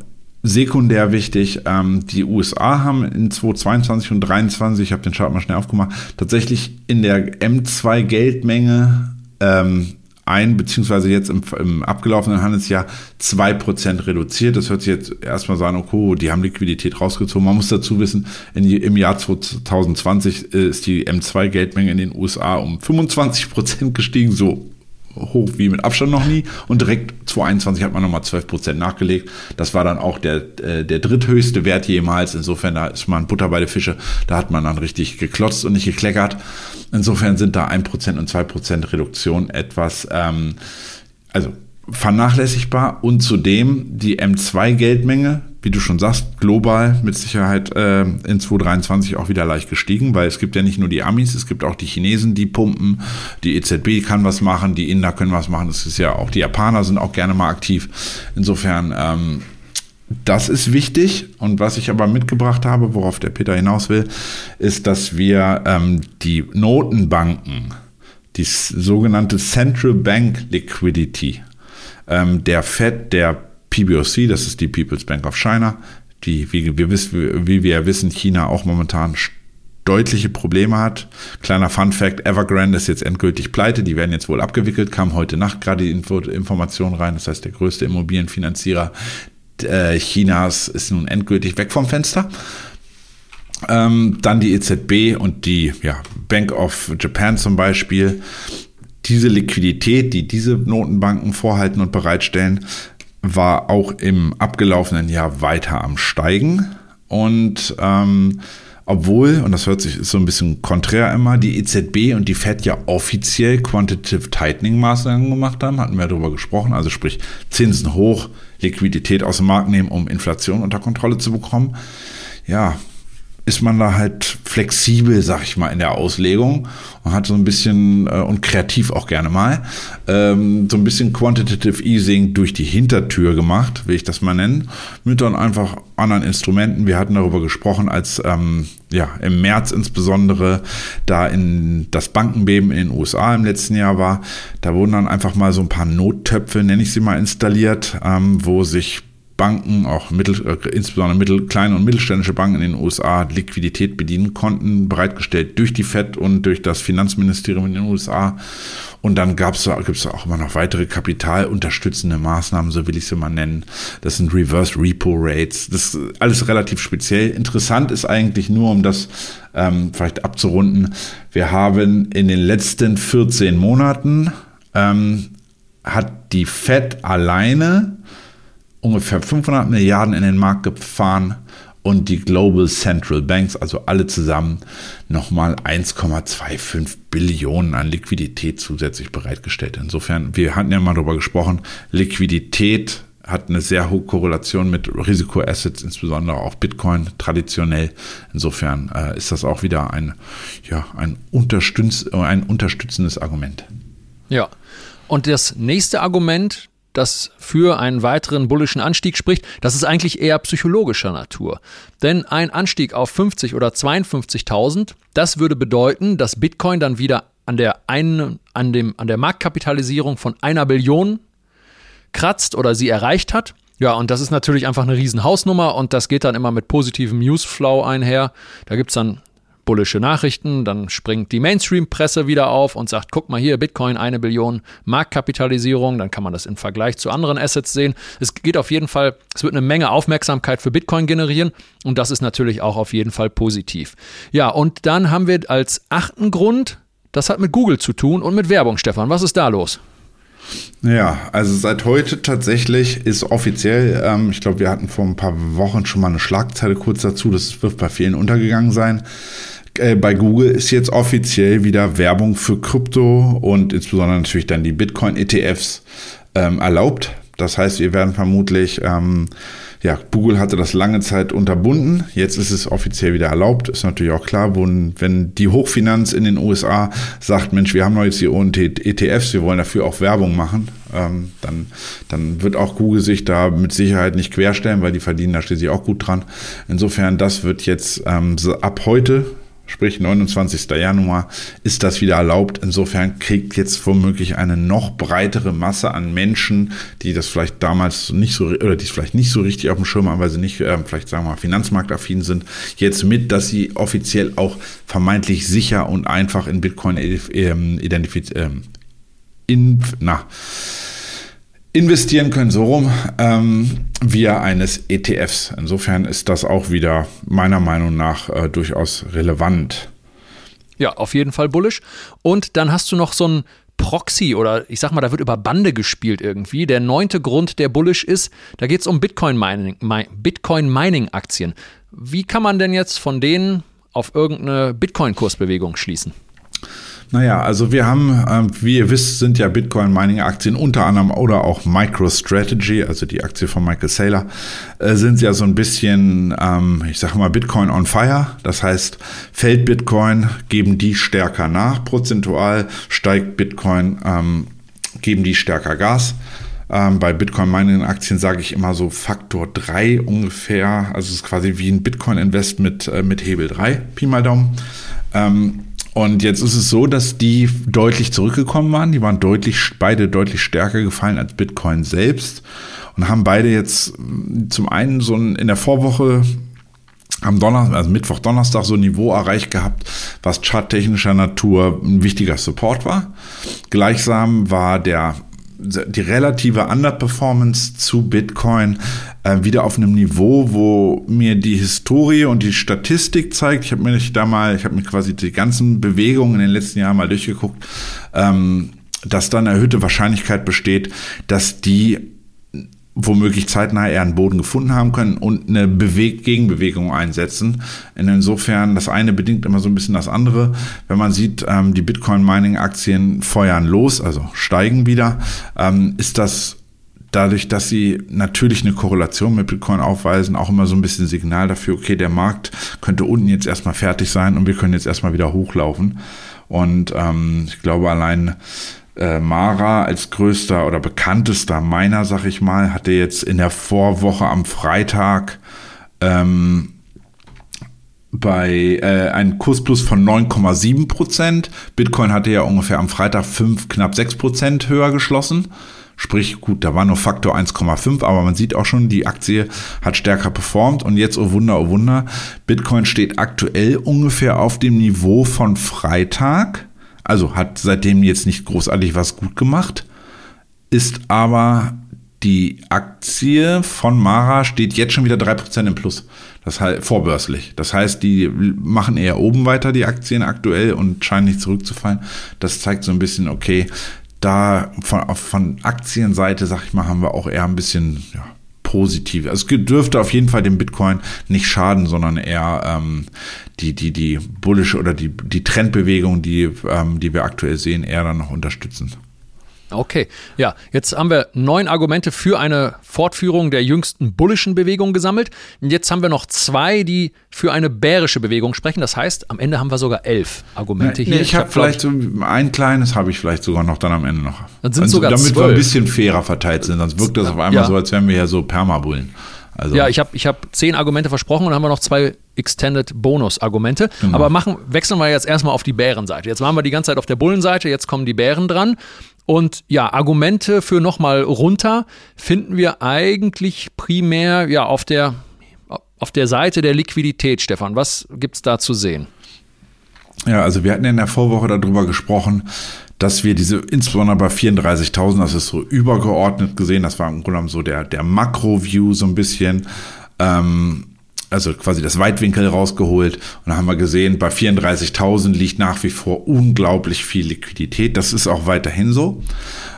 sekundär wichtig. Ähm, die USA haben in 2022 und 2023, ich habe den Chart mal schnell aufgemacht, tatsächlich in der M2 Geldmenge ähm, ein, beziehungsweise jetzt im, im abgelaufenen Handelsjahr zwei Prozent reduziert. Das hört sich jetzt erstmal sagen, okay, die haben Liquidität rausgezogen. Man muss dazu wissen, in, im Jahr 2020 ist die M2-Geldmenge in den USA um 25 Prozent gestiegen, so hoch wie mit Abstand noch nie. Und direkt 2021 hat man nochmal 12 Prozent nachgelegt. Das war dann auch der, äh, der dritthöchste Wert jemals. Insofern, da ist man Butter bei den Fische. Da hat man dann richtig geklotzt und nicht gekleckert. Insofern sind da 1% und 2% Reduktion etwas, ähm, also vernachlässigbar. Und zudem die M2-Geldmenge, wie du schon sagst, global mit Sicherheit äh, in 2023 auch wieder leicht gestiegen, weil es gibt ja nicht nur die Amis, es gibt auch die Chinesen, die pumpen, die EZB kann was machen, die Inder können was machen, es ist ja auch die Japaner sind auch gerne mal aktiv. Insofern ähm, Das ist wichtig. Und was ich aber mitgebracht habe, worauf der Peter hinaus will, ist, dass wir ähm, die Notenbanken, die sogenannte Central Bank Liquidity, ähm, der Fed, der PBOC, das ist die People's Bank of China, die, wie wir, wie wir wissen, China auch momentan deutliche Probleme hat. Kleiner Fun Fact, Evergrande ist jetzt endgültig pleite, die werden jetzt wohl abgewickelt, kam heute Nacht gerade die Info, Information rein, das heißt der größte Immobilienfinanzierer äh, Chinas ist nun endgültig weg vom Fenster. Ähm, dann die EZB und die ja, Bank of Japan zum Beispiel. Diese Liquidität, die diese Notenbanken vorhalten und bereitstellen, war auch im abgelaufenen Jahr weiter am Steigen. Und ähm, obwohl, und das hört sich so ein bisschen konträr immer, die EZB und die Fed ja offiziell Quantitative Tightening Maßnahmen gemacht haben, hatten wir darüber gesprochen, also sprich Zinsen hoch, Liquidität aus dem Markt nehmen, um Inflation unter Kontrolle zu bekommen. Ja, ist man da halt flexibel, sag ich mal, in der Auslegung und hat so ein bisschen äh, und kreativ auch gerne mal ähm, so ein bisschen Quantitative Easing durch die Hintertür gemacht, will ich das mal nennen, mit dann einfach anderen Instrumenten. Wir hatten darüber gesprochen, als ähm, ja im März insbesondere da in das Bankenbeben in den USA im letzten Jahr war, da wurden dann einfach mal so ein paar Nottöpfe, nenne ich sie mal, installiert, ähm, wo sich Banken, auch mittel, äh, insbesondere mittel, kleine und mittelständische Banken in den USA Liquidität bedienen konnten, bereitgestellt durch die Fed und durch das Finanzministerium in den USA. Und dann gibt es auch immer noch weitere kapitalunterstützende Maßnahmen, so will ich sie mal nennen. Das sind Reverse Repo Rates. Das ist alles relativ speziell. Interessant ist eigentlich nur, um das ähm, vielleicht abzurunden, wir haben in den letzten 14 Monaten ähm, hat die Fed alleine ungefähr 500 Milliarden in den Markt gefahren und die Global Central Banks, also alle zusammen, nochmal 1,25 Billionen an Liquidität zusätzlich bereitgestellt. Insofern, wir hatten ja mal darüber gesprochen, Liquidität hat eine sehr hohe Korrelation mit Risikoassets, insbesondere auch Bitcoin traditionell. Insofern äh, ist das auch wieder ein, ja, ein, unterstütz ein unterstützendes Argument. Ja, und das nächste Argument, das für einen weiteren bullischen Anstieg spricht, das ist eigentlich eher psychologischer Natur. Denn ein Anstieg auf 50 oder 52.000, das würde bedeuten, dass Bitcoin dann wieder an der, einen, an, dem, an der Marktkapitalisierung von einer Billion kratzt oder sie erreicht hat. Ja, und das ist natürlich einfach eine Riesenhausnummer und das geht dann immer mit positivem Newsflow einher. Da gibt es dann bullische Nachrichten, dann springt die Mainstream-Presse wieder auf und sagt, guck mal hier, Bitcoin, eine Billion Marktkapitalisierung, dann kann man das im Vergleich zu anderen Assets sehen. Es geht auf jeden Fall, es wird eine Menge Aufmerksamkeit für Bitcoin generieren und das ist natürlich auch auf jeden Fall positiv. Ja, und dann haben wir als achten Grund, das hat mit Google zu tun und mit Werbung, Stefan. Was ist da los? Ja, also seit heute tatsächlich ist offiziell, ähm, ich glaube, wir hatten vor ein paar Wochen schon mal eine Schlagzeile kurz dazu, das wird bei vielen untergegangen sein äh, bei Google ist jetzt offiziell wieder Werbung für Krypto und insbesondere natürlich dann die Bitcoin-ETFs ähm, erlaubt. Das heißt, wir werden vermutlich, ähm, ja, Google hatte das lange Zeit unterbunden. Jetzt ist es offiziell wieder erlaubt. Ist natürlich auch klar, wenn die Hochfinanz in den USA sagt, Mensch, wir haben jetzt die ETFs, wir wollen dafür auch Werbung machen, ähm, dann, dann wird auch Google sich da mit Sicherheit nicht querstellen, weil die verdienen da schließlich auch gut dran. Insofern, das wird jetzt ähm, ab heute sprich 29. Januar, ist das wieder erlaubt. Insofern kriegt jetzt womöglich eine noch breitere Masse an Menschen, die das vielleicht damals nicht so oder die es vielleicht nicht so richtig auf dem Schirm haben, weil sie nicht äh, vielleicht sagen wir mal finanzmarktaffin sind, jetzt mit, dass sie offiziell auch vermeintlich sicher und einfach in Bitcoin ähm, identifizieren. Ähm, in, na, investieren können, so rum, ähm, via eines ETFs. Insofern ist das auch wieder meiner Meinung nach äh, durchaus relevant. Ja, auf jeden Fall bullish. Und dann hast du noch so ein Proxy oder ich sag mal, da wird über Bande gespielt irgendwie. Der neunte Grund, der bullish ist, da geht es um Bitcoin Mining, Bitcoin. Wie kann man denn jetzt von denen auf irgendeine Bitcoin-Kursbewegung schließen? Naja, also wir haben, ähm, wie ihr wisst, sind ja Bitcoin-Mining-Aktien unter anderem oder auch MicroStrategy, also die Aktie von Michael Saylor, äh, sind ja so ein bisschen, ähm, ich sage mal, Bitcoin on fire. Das heißt, fällt Bitcoin, geben die stärker nach. Prozentual steigt Bitcoin, ähm, geben die stärker Gas. Ähm, bei Bitcoin Mining Aktien sage ich immer so Faktor 3 ungefähr. Also es ist quasi wie ein Bitcoin Invest mit, äh, mit Hebel 3, Pi mal Daumen. Ähm, und jetzt ist es so, dass die deutlich zurückgekommen waren. Die waren deutlich, beide deutlich stärker gefallen als Bitcoin selbst und haben beide jetzt zum einen so ein, in der Vorwoche am Donnerstag, also Mittwoch, Donnerstag so ein Niveau erreicht gehabt, was charttechnischer Natur ein wichtiger Support war. Gleichsam war der die relative Underperformance zu Bitcoin äh, wieder auf einem Niveau, wo mir die Historie und die Statistik zeigt. Ich habe mir da mal, ich habe mir quasi die ganzen Bewegungen in den letzten Jahren mal durchgeguckt, ähm, dass dann erhöhte Wahrscheinlichkeit besteht, dass die womöglich zeitnah eher einen Boden gefunden haben können und eine Beweg Gegenbewegung einsetzen. Insofern, das eine bedingt immer so ein bisschen das andere. Wenn man sieht, ähm, die Bitcoin-Mining-Aktien feuern los, also steigen wieder, ähm, ist das dadurch, dass sie natürlich eine Korrelation mit Bitcoin aufweisen, auch immer so ein bisschen Signal dafür, okay, der Markt könnte unten jetzt erstmal fertig sein und wir können jetzt erstmal wieder hochlaufen. Und ähm, ich glaube, allein äh, Mara als größter oder bekanntester Miner, sag ich mal, hatte jetzt in der Vorwoche am Freitag ähm, bei äh, einem Kursplus von 9,7 Prozent. Bitcoin hatte ja ungefähr am Freitag 5, knapp 6 Prozent höher geschlossen. Sprich, gut, da war nur Faktor 1,5, aber man sieht auch schon, die Aktie hat stärker performt. Und jetzt, oh Wunder, oh Wunder, Bitcoin steht aktuell ungefähr auf dem Niveau von Freitag. Also hat seitdem jetzt nicht großartig was gut gemacht, ist aber die Aktie von Mara steht jetzt schon wieder 3% im Plus. Das heißt, vorbörslich. Das heißt, die machen eher oben weiter, die Aktien aktuell, und scheinen nicht zurückzufallen. Das zeigt so ein bisschen, okay, da von, von Aktienseite, sag ich mal, haben wir auch eher ein bisschen ja, positiv. Also es dürfte auf jeden Fall dem Bitcoin nicht schaden, sondern eher ähm, die, die, die bullische oder die, die Trendbewegung, die, ähm, die wir aktuell sehen, eher dann noch unterstützen. Okay, ja, jetzt haben wir neun Argumente für eine Fortführung der jüngsten bullischen Bewegung gesammelt. Und jetzt haben wir noch zwei, die für eine bärische Bewegung sprechen. Das heißt, am Ende haben wir sogar elf Argumente nee, hier. ich, ich habe hab vielleicht so ein kleines, habe ich vielleicht sogar noch dann am Ende noch. Dann sind also, sogar damit zwölf. wir ein bisschen fairer verteilt sind, sonst wirkt das auf einmal ja. so, als wären wir ja so Permabullen. Also ja, ich habe ich hab zehn Argumente versprochen und dann haben wir noch zwei Extended Bonus-Argumente. Genau. Aber machen, wechseln wir jetzt erstmal auf die Bärenseite. Jetzt waren wir die ganze Zeit auf der Bullenseite, jetzt kommen die Bären dran. Und ja, Argumente für nochmal runter finden wir eigentlich primär ja auf der, auf der Seite der Liquidität, Stefan. Was gibt es da zu sehen? Ja, also wir hatten in der Vorwoche darüber gesprochen, dass wir diese, insbesondere bei 34.000, das ist so übergeordnet gesehen, das war im Grunde genommen so der, der Makro-View so ein bisschen, ähm, also quasi das Weitwinkel rausgeholt und da haben wir gesehen, bei 34.000 liegt nach wie vor unglaublich viel Liquidität. Das ist auch weiterhin so.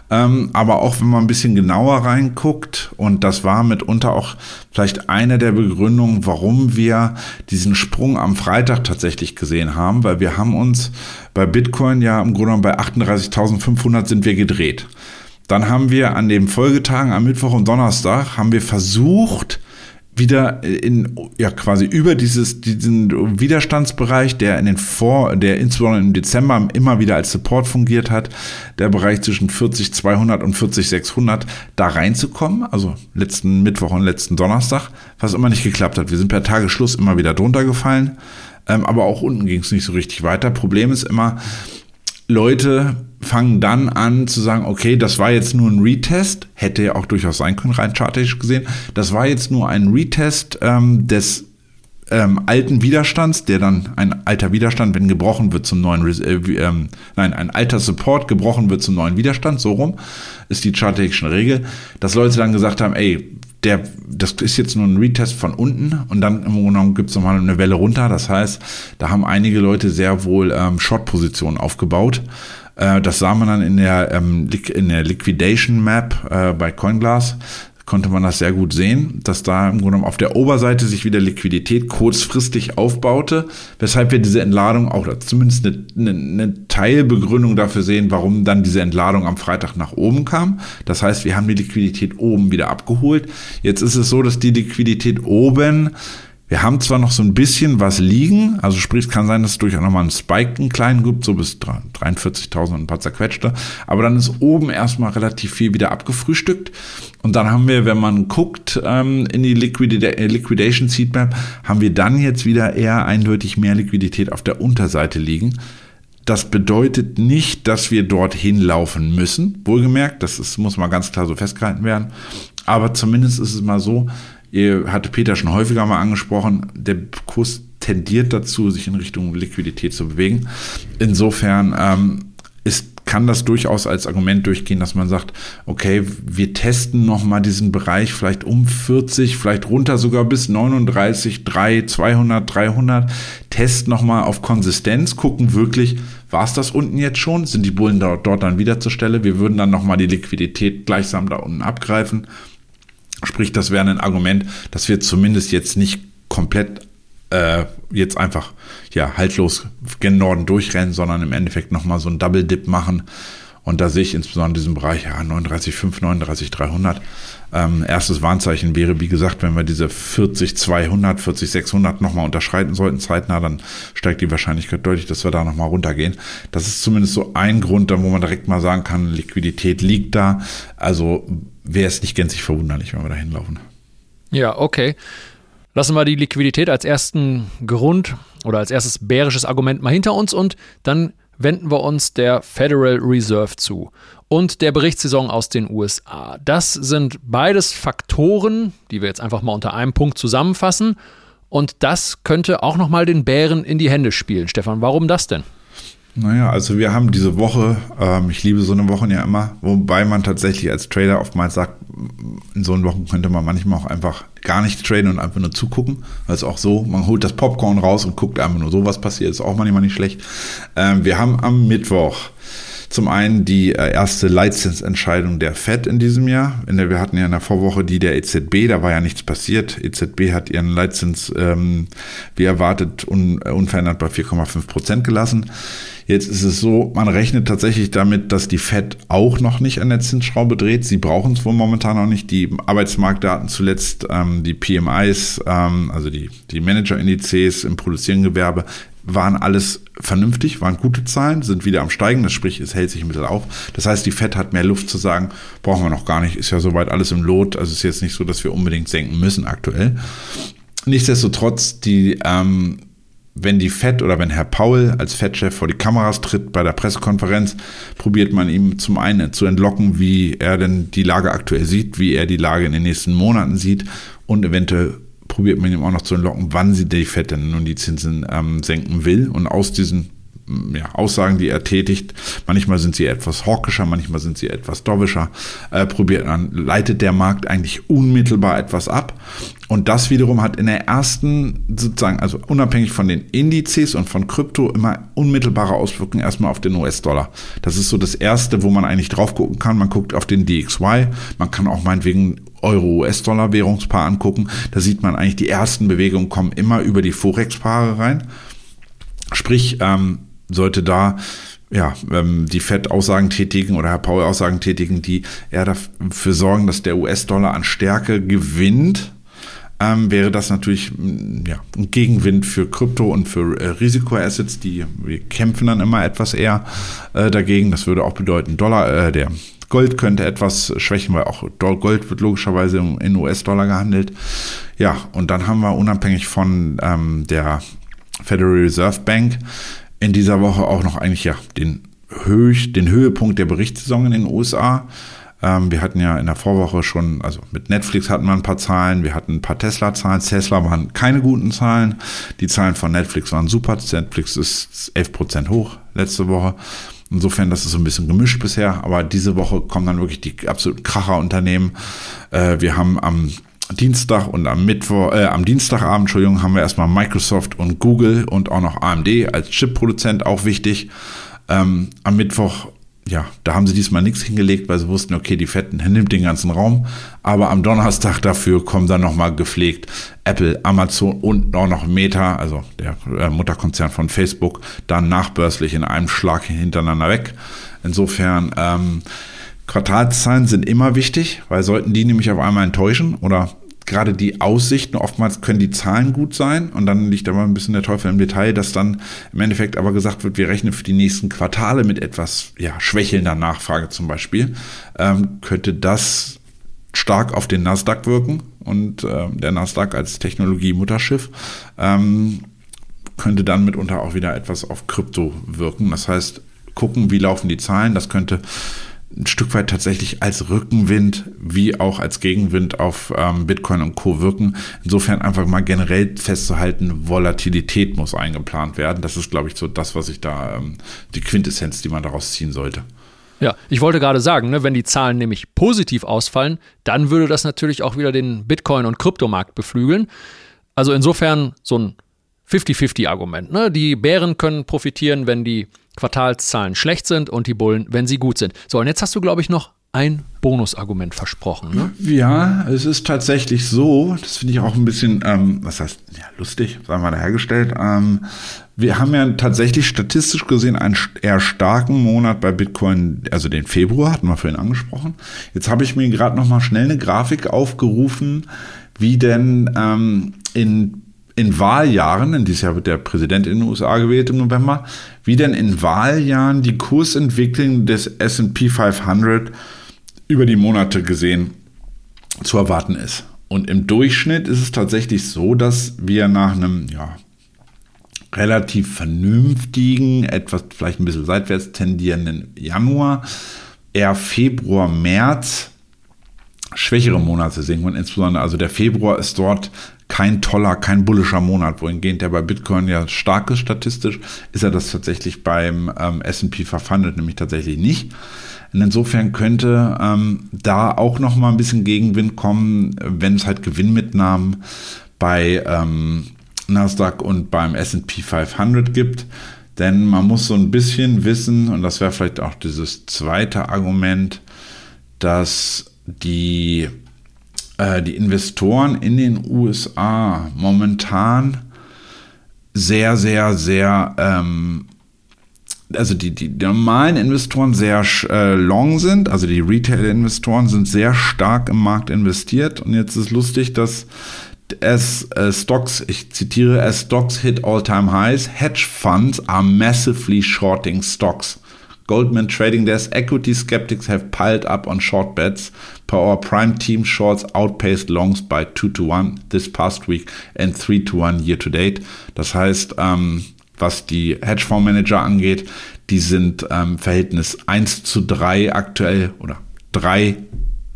Ähm, aber auch wenn man ein bisschen genauer reinguckt, und das war mitunter auch vielleicht eine der Begründungen, warum wir diesen Sprung am Freitag tatsächlich gesehen haben, weil wir haben uns bei Bitcoin ja im Grunde genommen bei 38.500 sind wir gedreht. Dann haben wir an den Folgetagen am Mittwoch und Donnerstag haben wir versucht, wieder in, ja, quasi über dieses, diesen Widerstandsbereich, der in den Vor, der insbesondere im Dezember immer wieder als Support fungiert hat, der Bereich zwischen 40 200 und 40 600, da reinzukommen, also letzten Mittwoch und letzten Donnerstag, was immer nicht geklappt hat. Wir sind per Tagesschluss immer wieder drunter gefallen, ähm, aber auch unten ging es nicht so richtig weiter. Problem ist immer, Leute fangen dann an zu sagen, okay, das war jetzt nur ein Retest, hätte ja auch durchaus sein können, rein chartisch gesehen. Das war jetzt nur ein Retest ähm, des ähm, alten Widerstands, der dann ein alter Widerstand, wenn gebrochen wird zum neuen, äh, ähm, nein, ein alter Support gebrochen wird zum neuen Widerstand, so rum, ist die chartische Regel, dass Leute dann gesagt haben, ey, der, das ist jetzt nur ein Retest von unten und dann im Grunde genommen gibt es nochmal eine Welle runter. Das heißt, da haben einige Leute sehr wohl ähm, Short-Positionen aufgebaut. Äh, das sah man dann in der, ähm, in der Liquidation Map äh, bei CoinGlass konnte man das sehr gut sehen, dass da im Grunde genommen auf der Oberseite sich wieder Liquidität kurzfristig aufbaute, weshalb wir diese Entladung auch zumindest eine, eine, eine, Teilbegründung dafür sehen, warum dann diese Entladung am Freitag nach oben kam. Das heißt, wir haben die Liquidität oben wieder abgeholt. Jetzt ist es so, dass die Liquidität oben Wir haben zwar noch so ein bisschen was liegen, also sprich, es kann sein, dass es durchaus nochmal einen Spike einen kleinen gibt, so bis 43.000 und ein paar zerquetschte, aber dann ist oben erstmal relativ viel wieder abgefrühstückt. Und dann haben wir, wenn man guckt ähm, in die Liquid äh, Liquidation Seedmap, haben wir dann jetzt wieder eher eindeutig mehr Liquidität auf der Unterseite liegen. Das bedeutet nicht, dass wir dorthin laufen müssen, wohlgemerkt, das ist, muss mal ganz klar so festgehalten werden, aber zumindest ist es mal so, hatte Peter schon häufiger mal angesprochen, der Kurs tendiert dazu, sich in Richtung Liquidität zu bewegen. Insofern ähm, ist, kann das durchaus als Argument durchgehen, dass man sagt, okay, wir testen nochmal diesen Bereich vielleicht um 40, vielleicht runter sogar bis 39, 3, 200, 300, testen nochmal auf Konsistenz, gucken wirklich, war es das unten jetzt schon? Sind die Bullen dort, dort dann wieder zur Stelle? Wir würden dann nochmal die Liquidität gleichsam da unten abgreifen Sprich, das wäre ein Argument, dass wir zumindest jetzt nicht komplett äh, jetzt einfach ja haltlos gen Norden durchrennen, sondern im Endeffekt nochmal so ein Double Dip machen. Und da sehe ich insbesondere diesen Bereich ja, 39,5, 39,300. Ähm, erstes Warnzeichen wäre, wie gesagt, wenn wir diese 40,200, 40,600 nochmal unterschreiten sollten zeitnah, dann steigt die Wahrscheinlichkeit deutlich, dass wir da nochmal runtergehen. Das ist zumindest so ein Grund, wo man direkt mal sagen kann, Liquidität liegt da. Also wäre es nicht gänzlich verwunderlich, wenn wir da hinlaufen. Ja, okay. Lassen wir die Liquidität als ersten Grund oder als erstes bärisches Argument mal hinter uns und dann wenden wir uns der Federal Reserve zu und der Berichtssaison aus den USA. Das sind beides Faktoren, die wir jetzt einfach mal unter einem Punkt zusammenfassen. Und das könnte auch nochmal den Bären in die Hände spielen. Stefan, warum das denn? Naja, also wir haben diese Woche, ähm, ich liebe so eine Woche ja immer, wobei man tatsächlich als Trader oftmals sagt, in so einen Wochen könnte man manchmal auch einfach gar nicht traden und einfach nur zugucken. Also auch so, man holt das Popcorn raus und guckt einfach nur so, was passiert, ist auch manchmal nicht schlecht. Ähm, wir haben am Mittwoch zum einen die äh, erste Leitzinsentscheidung der FED in diesem Jahr. In der, wir hatten ja in der Vorwoche die der EZB, da war ja nichts passiert. EZB hat ihren Leitzins ähm, wie erwartet un, äh, unverändert bei 4,5 Prozent gelassen. Jetzt ist es so, man rechnet tatsächlich damit, dass die Fed auch noch nicht an der Zinsschraube dreht. Sie brauchen es wohl momentan noch nicht. Die Arbeitsmarktdaten zuletzt, ähm, die PMIs, ähm, also die, die Managerindizes im produzierenden Gewerbe, waren alles vernünftig, waren gute Zahlen, sind wieder am Steigen, das sprich, es hält sich ein bisschen auf. Das heißt, die Fed hat mehr Luft zu sagen, brauchen wir noch gar nicht, ist ja soweit alles im Lot. Also ist jetzt nicht so, dass wir unbedingt senken müssen aktuell. Nichtsdestotrotz, die ähm, wenn die Fed oder wenn Herr Paul als Fed-Chef vor die Kameras tritt bei der Pressekonferenz, probiert man ihm zum einen zu entlocken, wie er denn die Lage aktuell sieht, wie er die Lage in den nächsten Monaten sieht und eventuell probiert man ihm auch noch zu entlocken, wann sie die Fed denn nun die Zinsen ähm, senken will. Und aus diesen ja, Aussagen, die er tätigt. Manchmal sind sie etwas hawkischer, manchmal sind sie etwas dovischer. Äh, probiert dann, leitet der Markt eigentlich unmittelbar etwas ab. Und das wiederum hat in der ersten, sozusagen, also unabhängig von den Indizes und von Krypto, immer unmittelbare Auswirkungen erstmal auf den US-Dollar. Das ist so das erste, wo man eigentlich drauf gucken kann. Man guckt auf den DXY, man kann auch meinetwegen Euro-US-Dollar-Währungspaar angucken. Da sieht man eigentlich, die ersten Bewegungen kommen immer über die Forex-Paare rein. Sprich, ähm, sollte da ja, ähm, die Fed Aussagen tätigen oder Herr Paul Aussagen tätigen, die eher dafür sorgen, dass der US-Dollar an Stärke gewinnt, ähm, wäre das natürlich mm, ja, ein Gegenwind für Krypto und für äh, Risikoassets, die wir kämpfen dann immer etwas eher äh, dagegen. Das würde auch bedeuten, Dollar, äh, der Gold könnte etwas schwächen, weil auch Gold wird logischerweise in US-Dollar gehandelt. Ja, und dann haben wir unabhängig von ähm, der Federal Reserve Bank in dieser Woche auch noch eigentlich ja den, Höch, den Höhepunkt der Berichtssaison in den USA. Ähm, wir hatten ja in der Vorwoche schon, also mit Netflix hatten wir ein paar Zahlen, wir hatten ein paar Tesla-Zahlen. Tesla waren keine guten Zahlen. Die Zahlen von Netflix waren super. Netflix ist 11% hoch letzte Woche. Insofern, das ist so ein bisschen gemischt bisher, aber diese Woche kommen dann wirklich die absoluten Kracher-Unternehmen. Äh, wir haben am Dienstag und am Mittwoch, äh, am Dienstagabend, Entschuldigung, haben wir erstmal Microsoft und Google und auch noch AMD als Chip-Produzent auch wichtig. Ähm, am Mittwoch, ja, da haben sie diesmal nichts hingelegt, weil sie wussten, okay, die Fetten nimmt den ganzen Raum. Aber am Donnerstag dafür kommen dann nochmal gepflegt Apple, Amazon und auch noch Meta, also der äh, Mutterkonzern von Facebook, dann nachbörslich in einem Schlag hintereinander weg. Insofern, ähm, Quartalszahlen sind immer wichtig, weil sollten die nämlich auf einmal enttäuschen oder gerade die Aussichten, oftmals können die Zahlen gut sein und dann liegt aber ein bisschen der Teufel im Detail, dass dann im Endeffekt aber gesagt wird, wir rechnen für die nächsten Quartale mit etwas ja, schwächelnder Nachfrage zum Beispiel, ähm, könnte das stark auf den Nasdaq wirken und äh, der Nasdaq als Technologie-Mutterschiff ähm, könnte dann mitunter auch wieder etwas auf Krypto wirken. Das heißt, gucken, wie laufen die Zahlen. Das könnte ein Stück weit tatsächlich als Rückenwind wie auch als Gegenwind auf ähm, Bitcoin und Co. wirken. Insofern einfach mal generell festzuhalten, Volatilität muss eingeplant werden. Das ist, glaube ich, so das, was ich da, ähm, die Quintessenz, die man daraus ziehen sollte. Ja, ich wollte gerade sagen, ne, wenn die Zahlen nämlich positiv ausfallen, dann würde das natürlich auch wieder den Bitcoin- und Kryptomarkt beflügeln. Also insofern so ein 50-50-Argument. Ne? Die Bären können profitieren, wenn die Quartalszahlen schlecht sind und die Bullen, wenn sie gut sind. So, und jetzt hast du, glaube ich, noch ein Bonusargument versprochen. Ne? Ja, es ist tatsächlich so, das finde ich auch ein bisschen, ähm, was heißt, ja, lustig, sagen wir dahergestellt. Ähm, wir haben ja tatsächlich statistisch gesehen einen eher starken Monat bei Bitcoin, also den Februar, hatten wir vorhin angesprochen. Jetzt habe ich mir gerade noch mal schnell eine Grafik aufgerufen, wie denn ähm, in in Wahljahren, in dieses Jahr wird der Präsident in den USA gewählt im November, wie denn in Wahljahren die Kursentwicklung des SP 500 über die Monate gesehen zu erwarten ist. Und im Durchschnitt ist es tatsächlich so, dass wir nach einem ja, relativ vernünftigen, etwas vielleicht ein bisschen seitwärts tendierenden Januar, eher Februar, März schwächere Monate sehen und insbesondere also der Februar ist dort kein toller, kein bullischer Monat, wohingehend der bei Bitcoin ja stark ist statistisch, ist er das tatsächlich beim ähm, S&P verfandelt, nämlich tatsächlich nicht. Und insofern könnte ähm, da auch noch mal ein bisschen Gegenwind kommen, wenn es halt Gewinnmitnahmen bei ähm, Nasdaq und beim S&P 500 gibt. Denn man muss so ein bisschen wissen, und das wäre vielleicht auch dieses zweite Argument, dass die äh, die Investoren in den USA momentan sehr, sehr, sehr, ähm, also die, die, normalen Investoren sehr äh, long sind, also die Retail-Investoren sind sehr stark im Markt investiert. Und jetzt ist lustig, dass as uh, stocks, ich zitiere, as stocks hit all-time highs, hedge funds are massively shorting stocks. Goldman Trading Desk, equity skeptics have piled up on short bets. Per our prime team, shorts outpaced longs by 2 to 1 this past week and 3 to 1 year to date. Das heißt, ähm, was die Hedgefondsmanager angeht, die sind ähm, Verhältnis 1 zu 3 aktuell oder 3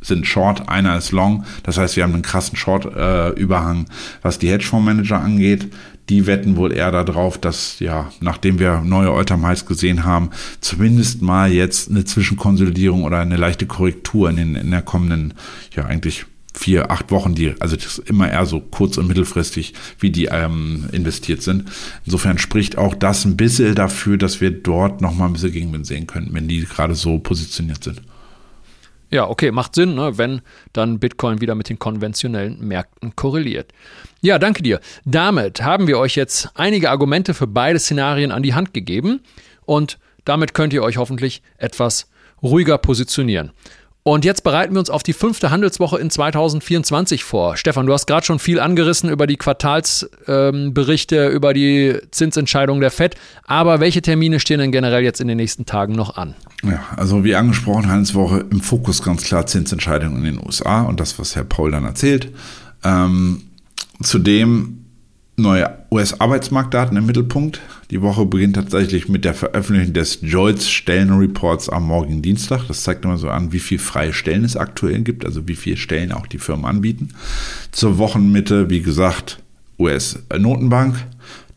sind Short, einer ist Long. Das heißt, wir haben einen krassen Short-Überhang, äh, was die Hedgefondsmanager angeht die wetten wohl eher darauf, dass, ja, nachdem wir neue All-Time-Highs gesehen haben, zumindest mal jetzt eine Zwischenkonsolidierung oder eine leichte Korrektur in, den, in der kommenden, ja, eigentlich vier, acht Wochen, die, also das ist immer eher so kurz- und mittelfristig, wie die ähm, investiert sind. Insofern spricht auch das ein bisschen dafür, dass wir dort nochmal ein bisschen Gegenwind sehen können, wenn die gerade so positioniert sind. Ja, okay, macht Sinn, ne, wenn dann Bitcoin wieder mit den konventionellen Märkten korreliert. Ja, danke dir. Damit haben wir euch jetzt einige Argumente für beide Szenarien an die Hand gegeben und damit könnt ihr euch hoffentlich etwas ruhiger positionieren. Und jetzt bereiten wir uns auf die fünfte Handelswoche in 2024 vor. Stefan, du hast gerade schon viel angerissen über die Quartalsberichte, ähm, über die Zinsentscheidung der FED. Aber welche Termine stehen denn generell jetzt in den nächsten Tagen noch an? Ja, also wie angesprochen, Handelswoche im Fokus ganz klar Zinsentscheidungen in den USA und das, was Herr Paul dann erzählt. Ähm, zudem neue US-Arbeitsmarktdaten im Mittelpunkt. Die Woche beginnt tatsächlich mit der Veröffentlichung des JOLTS Stellenreports am morgigen Dienstag. Das zeigt immer so an, wie viele freie Stellen es aktuell gibt, also wie viele Stellen auch die Firmen anbieten. Zur Wochenmitte, wie gesagt, US-Notenbank.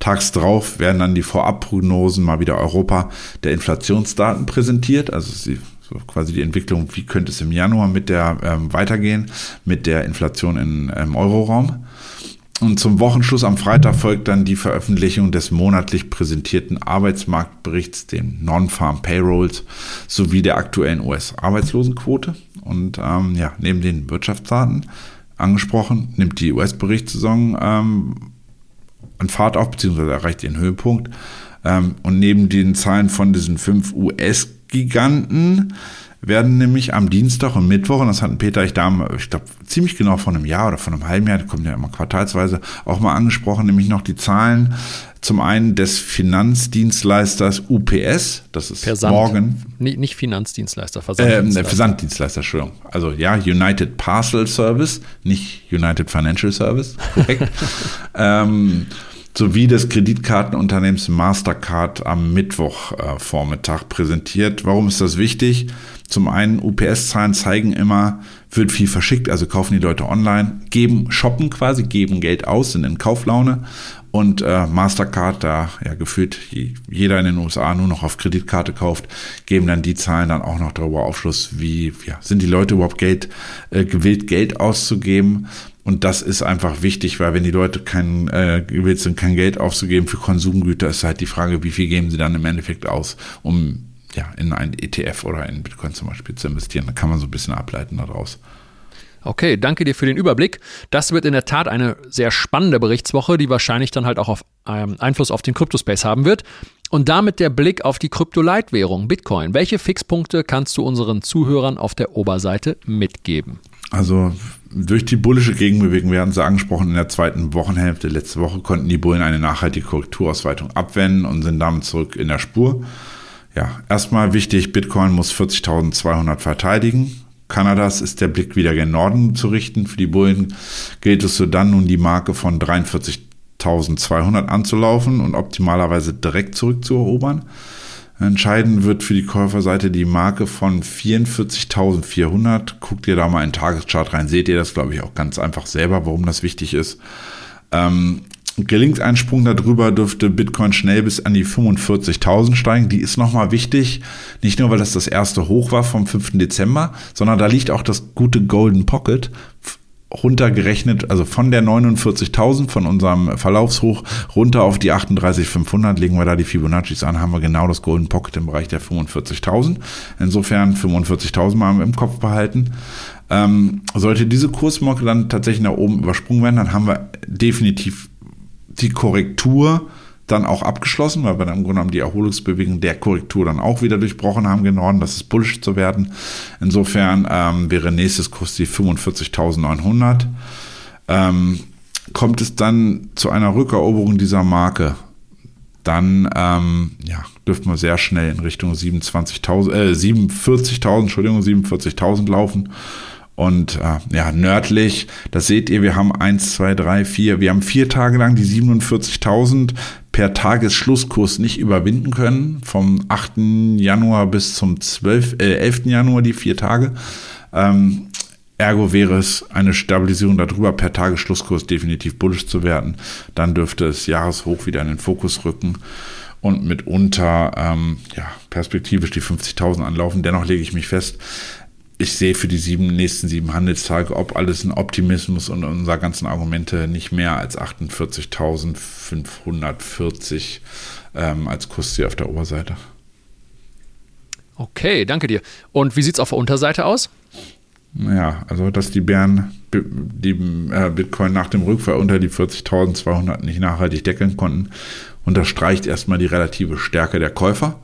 Tags drauf werden dann die Vorabprognosen mal wieder Europa der Inflationsdaten präsentiert. Also sie, so quasi die Entwicklung, wie könnte es im Januar mit der ähm, weitergehen, mit der Inflation im ähm, Euroraum. Und zum Wochenschluss am Freitag folgt dann die Veröffentlichung des monatlich präsentierten Arbeitsmarktberichts, den Non-Farm Payrolls, sowie der aktuellen US-Arbeitslosenquote. Und ähm, ja, neben den Wirtschaftsdaten angesprochen, nimmt die US-Berichtssaison ähm, an Fahrt auf, beziehungsweise erreicht ihren Höhepunkt. Ähm, und neben den Zahlen von diesen fünf US-Giganten werden nämlich am Dienstag und Mittwoch, und das hatten Peter ich da, ich glaube, ziemlich genau vor einem Jahr oder vor einem halben Jahr, die kommen ja immer quartalsweise, auch mal angesprochen, nämlich noch die Zahlen zum einen des Finanzdienstleisters UPS, das ist Versand. morgen. Nee, nicht Finanzdienstleister, Versanddienstleister. Äh, Versanddienstleister, Entschuldigung. Also ja, United Parcel Service, nicht United Financial Service, korrekt. (laughs) ähm, sowie des Kreditkartenunternehmens Mastercard am Mittwochvormittag äh, präsentiert. Warum ist das wichtig? Zum einen, UPS-Zahlen zeigen immer, wird viel verschickt, also kaufen die Leute online, geben, shoppen quasi, geben Geld aus, sind in Kauflaune. Und äh, Mastercard, da ja gefühlt jeder in den USA nur noch auf Kreditkarte kauft, geben dann die Zahlen dann auch noch darüber Aufschluss, wie ja, sind die Leute überhaupt Geld äh, gewillt, Geld auszugeben. Und das ist einfach wichtig, weil wenn die Leute kein, äh, gewillt sind, kein Geld auszugeben für Konsumgüter, ist halt die Frage, wie viel geben sie dann im Endeffekt aus, um ja, in ein ETF oder in Bitcoin zum Beispiel zu investieren. Da kann man so ein bisschen ableiten daraus. Okay, danke dir für den Überblick. Das wird in der Tat eine sehr spannende Berichtswoche, die wahrscheinlich dann halt auch auf, ähm, Einfluss auf den Kryptospace haben wird. Und damit der Blick auf die Kryptoleitwährung Bitcoin. Welche Fixpunkte kannst du unseren Zuhörern auf der Oberseite mitgeben? Also durch die bullische Gegenbewegung, wir hatten es angesprochen, in der zweiten Wochenhälfte letzte Woche konnten die Bullen eine nachhaltige Korrekturausweitung abwenden und sind damit zurück in der Spur. Ja, erstmal wichtig, Bitcoin muss 40.200 verteidigen. Kanadas ist der Blick wieder gen Norden zu richten. Für die Bullen gilt es so dann nun die Marke von 43.200 anzulaufen und optimalerweise direkt zurückzuerobern. Entscheidend wird für die Käuferseite die Marke von 44.400. Guckt ihr da mal in den Tageschart rein, seht ihr das, glaube ich, auch ganz einfach selber, warum das wichtig ist. Ähm, gelingt ein Sprung darüber, dürfte Bitcoin schnell bis an die 45.000 steigen. Die ist nochmal wichtig, nicht nur, weil das das erste Hoch war vom 5. Dezember, sondern da liegt auch das gute Golden Pocket runtergerechnet, also von der 49.000 von unserem Verlaufshoch runter auf die 38.500 legen wir da die Fibonaccis an, haben wir genau das Golden Pocket im Bereich der 45.000. Insofern 45.000 mal im Kopf behalten. Ähm, sollte diese Kursmarke dann tatsächlich nach oben übersprungen werden, dann haben wir definitiv die Korrektur dann auch abgeschlossen, weil wir dann im Grunde genommen die Erholungsbewegung der Korrektur dann auch wieder durchbrochen haben gen Norden. Das ist bullish zu werden. Insofern ähm, wäre nächstes Kurs die 45.900. Ähm, kommt es dann zu einer Rückeroberung dieser Marke, dann ähm, ja, dürften wir sehr schnell in Richtung 27.000, äh, 47.000, Entschuldigung, 47.000 laufen. Und äh, ja, nördlich, das seht ihr, wir haben eins, zwei, drei, vier, wir haben vier Tage lang die 47.000 per Tagesschlusskurs nicht überwinden können. Vom 8. Januar bis zum 12, äh, 11. Januar die vier Tage. Ähm, ergo wäre es eine Stabilisierung darüber per Tagesschlusskurs definitiv bullisch zu werden. Dann dürfte es Jahreshoch wieder in den Fokus rücken und mitunter ähm, ja, perspektivisch die 50.000 anlaufen. Dennoch lege ich mich fest, ich sehe für die sieben, nächsten sieben Handelstage, ob alles ein Optimismus und unser ganzen Argumente nicht mehr als 48.540 ähm, als Kursziel auf der Oberseite. Okay, danke dir. Und wie sieht es auf der Unterseite aus? Ja, also dass die Bären die äh, Bitcoin nach dem Rückfall unter die 40.200 nicht nachhaltig deckeln konnten, unterstreicht erstmal die relative Stärke der Käufer.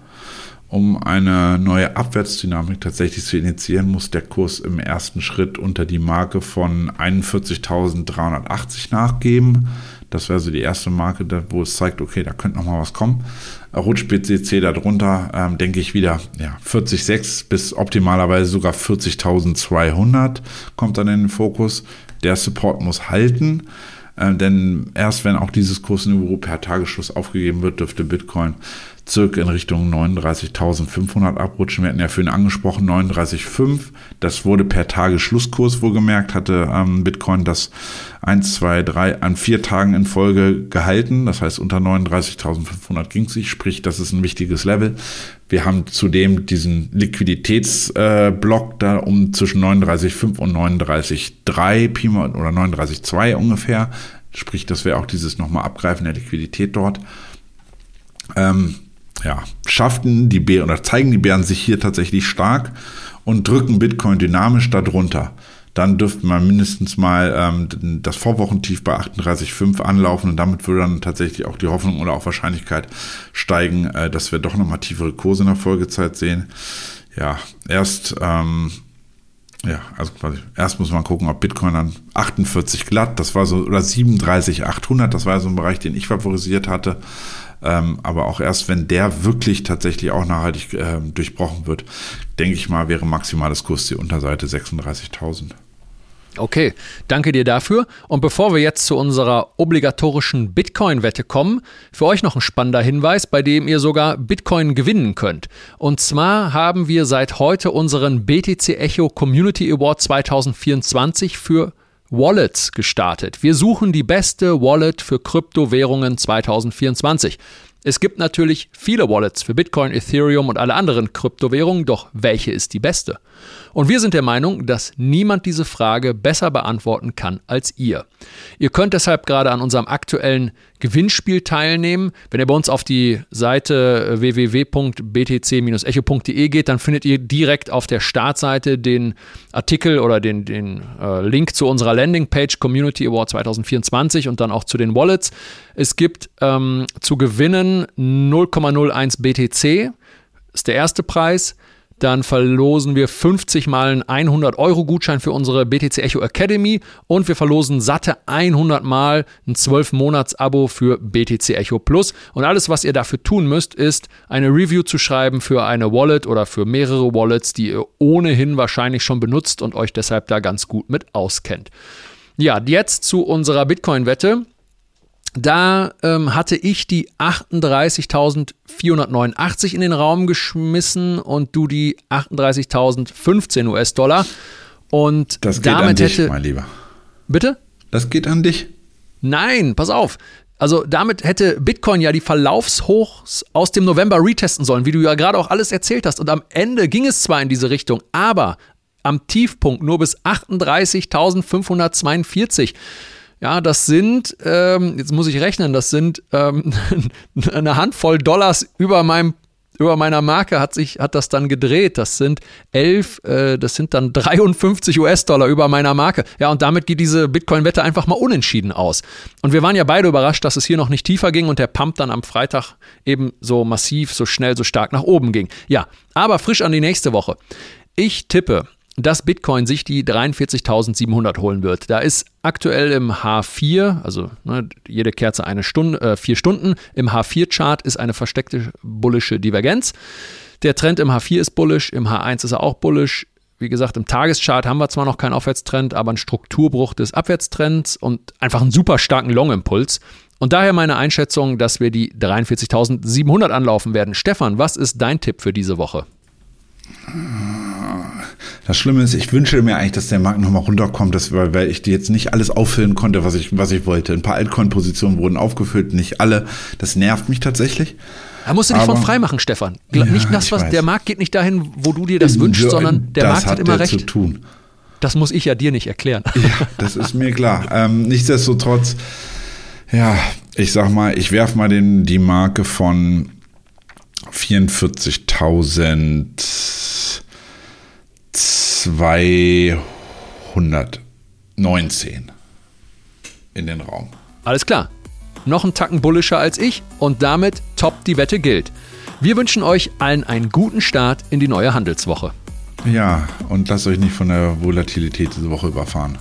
Um eine neue Abwärtsdynamik tatsächlich zu initiieren, muss der Kurs im ersten Schritt unter die Marke von 41.380 nachgeben. Das wäre also die erste Marke, wo es zeigt, okay, da könnte noch mal was kommen. Rutscht BCC darunter, ähm, denke ich wieder, ja, 40,6 bis optimalerweise sogar 40.200 kommt dann in den Fokus. Der Support muss halten. Äh, denn erst wenn auch dieses Kursniveau per Tagesschluss aufgegeben wird, dürfte Bitcoin circa in Richtung 39.500 abrutschen. Wir hatten ja für ihn angesprochen 39,5. Das wurde per Tagesschlusskurs wohlgemerkt, hatte ähm, Bitcoin das 1, 2, 3 an vier Tagen in Folge gehalten. Das heißt, unter 39.500 ging es sich, sprich, das ist ein wichtiges Level. Wir haben zudem diesen Liquiditätsblock äh, da um zwischen 39,5 und 39,3 oder 39,2 ungefähr. Sprich, das wäre auch dieses nochmal Abgreifen der Liquidität dort. Ähm, ja, schafften die Bären oder zeigen die Bären sich hier tatsächlich stark und drücken Bitcoin dynamisch darunter. Dann dürfte man mindestens mal ähm, das Vorwochentief bei 38,5 anlaufen und damit würde dann tatsächlich auch die Hoffnung oder auch Wahrscheinlichkeit steigen, äh, dass wir doch nochmal tiefere Kurse in der Folgezeit sehen. ja, erst, ähm, ja, also quasi, erst muss man gucken, ob Bitcoin dann 48 glatt, das war so, oder 37, 800, das war so ein Bereich, den ich favorisiert hatte. Ähm, aber auch erst, wenn der wirklich tatsächlich auch nachhaltig äh, durchbrochen wird, denke ich mal, wäre maximales Kurs die Unterseite 36.000. Okay, danke dir dafür. Und bevor wir jetzt zu unserer obligatorischen Bitcoin-Wette kommen, für euch noch ein spannender Hinweis, bei dem ihr sogar Bitcoin gewinnen könnt. Und zwar haben wir seit heute unseren BTC Echo Community Award 2024 für Wallets gestartet. Wir suchen die beste Wallet für Kryptowährungen 2024. Es gibt natürlich viele Wallets für Bitcoin, Ethereum und alle anderen Kryptowährungen, doch welche ist die beste? Und wir sind der Meinung, dass niemand diese Frage besser beantworten kann als ihr. Ihr könnt deshalb gerade an unserem aktuellen Gewinnspiel teilnehmen. Wenn ihr bei uns auf die Seite www.btc-echo.de geht, dann findet ihr direkt auf der Startseite den Artikel oder den, den äh, Link zu unserer Landingpage Community Award 2024 und dann auch zu den Wallets. Es gibt ähm, zu gewinnen 0,01 BTC, ist der erste Preis. Dann verlosen wir 50 mal einen 100 Euro Gutschein für unsere BTC Echo Academy und wir verlosen satte 100 mal ein 12 Monats Abo für BTC Echo Plus. Und alles, was ihr dafür tun müsst, ist eine Review zu schreiben für eine Wallet oder für mehrere Wallets, die ihr ohnehin wahrscheinlich schon benutzt und euch deshalb da ganz gut mit auskennt. Ja, jetzt zu unserer Bitcoin-Wette. Da ähm, hatte ich die 38.489 in den Raum geschmissen und du die 38.015 US-Dollar. Und das geht damit an dich, hätte. mein Lieber. Bitte? Das geht an dich. Nein, pass auf. Also damit hätte Bitcoin ja die Verlaufshochs aus dem November retesten sollen, wie du ja gerade auch alles erzählt hast. Und am Ende ging es zwar in diese Richtung, aber am Tiefpunkt nur bis 38.542. Ja, das sind, ähm, jetzt muss ich rechnen, das sind ähm, (laughs) eine Handvoll Dollars über meinem über meiner Marke hat sich hat das dann gedreht. Das sind elf, äh, das sind dann 53 US-Dollar über meiner Marke. Ja, und damit geht diese Bitcoin-Wette einfach mal unentschieden aus. Und wir waren ja beide überrascht, dass es hier noch nicht tiefer ging und der Pump dann am Freitag eben so massiv, so schnell, so stark nach oben ging. Ja, aber frisch an die nächste Woche. Ich tippe, dass Bitcoin sich die 43.700 holen wird. Da ist aktuell im H4, also ne, jede Kerze eine Stunde, äh, vier Stunden, im H4-Chart ist eine versteckte bullische Divergenz. Der Trend im H4 ist bullisch, im H1 ist er auch bullisch. Wie gesagt, im Tageschart haben wir zwar noch keinen Aufwärtstrend, aber einen Strukturbruch des Abwärtstrends und einfach einen super starken Long-Impuls. Und daher meine Einschätzung, dass wir die 43.700 anlaufen werden. Stefan, was ist dein Tipp für diese Woche? Das Schlimme ist, ich wünsche mir eigentlich, dass der Markt nochmal runterkommt, dass, weil, weil ich jetzt nicht alles auffüllen konnte, was ich, was ich wollte. Ein paar Altcoin-Positionen wurden aufgefüllt, nicht alle. Das nervt mich tatsächlich. Da musst du dich Aber- von frei machen, Stefan. Ja, nicht das, was der Markt geht nicht dahin, wo du dir das wünschst, Ja, sondern der Markt hat, immer der recht. zu tun. Das muss ich ja dir nicht erklären. Ja, das ist mir klar. Ähm, nichtsdestotrotz, ja, ich sag mal, ich werf mal den, die Marke von 44.219 in den Raum. Alles klar. Noch einen Tacken bullischer als ich und damit top die Wette gilt. Wir wünschen euch allen einen guten Start in die neue Handelswoche. Ja, und lasst euch nicht von der Volatilität diese Woche überfahren.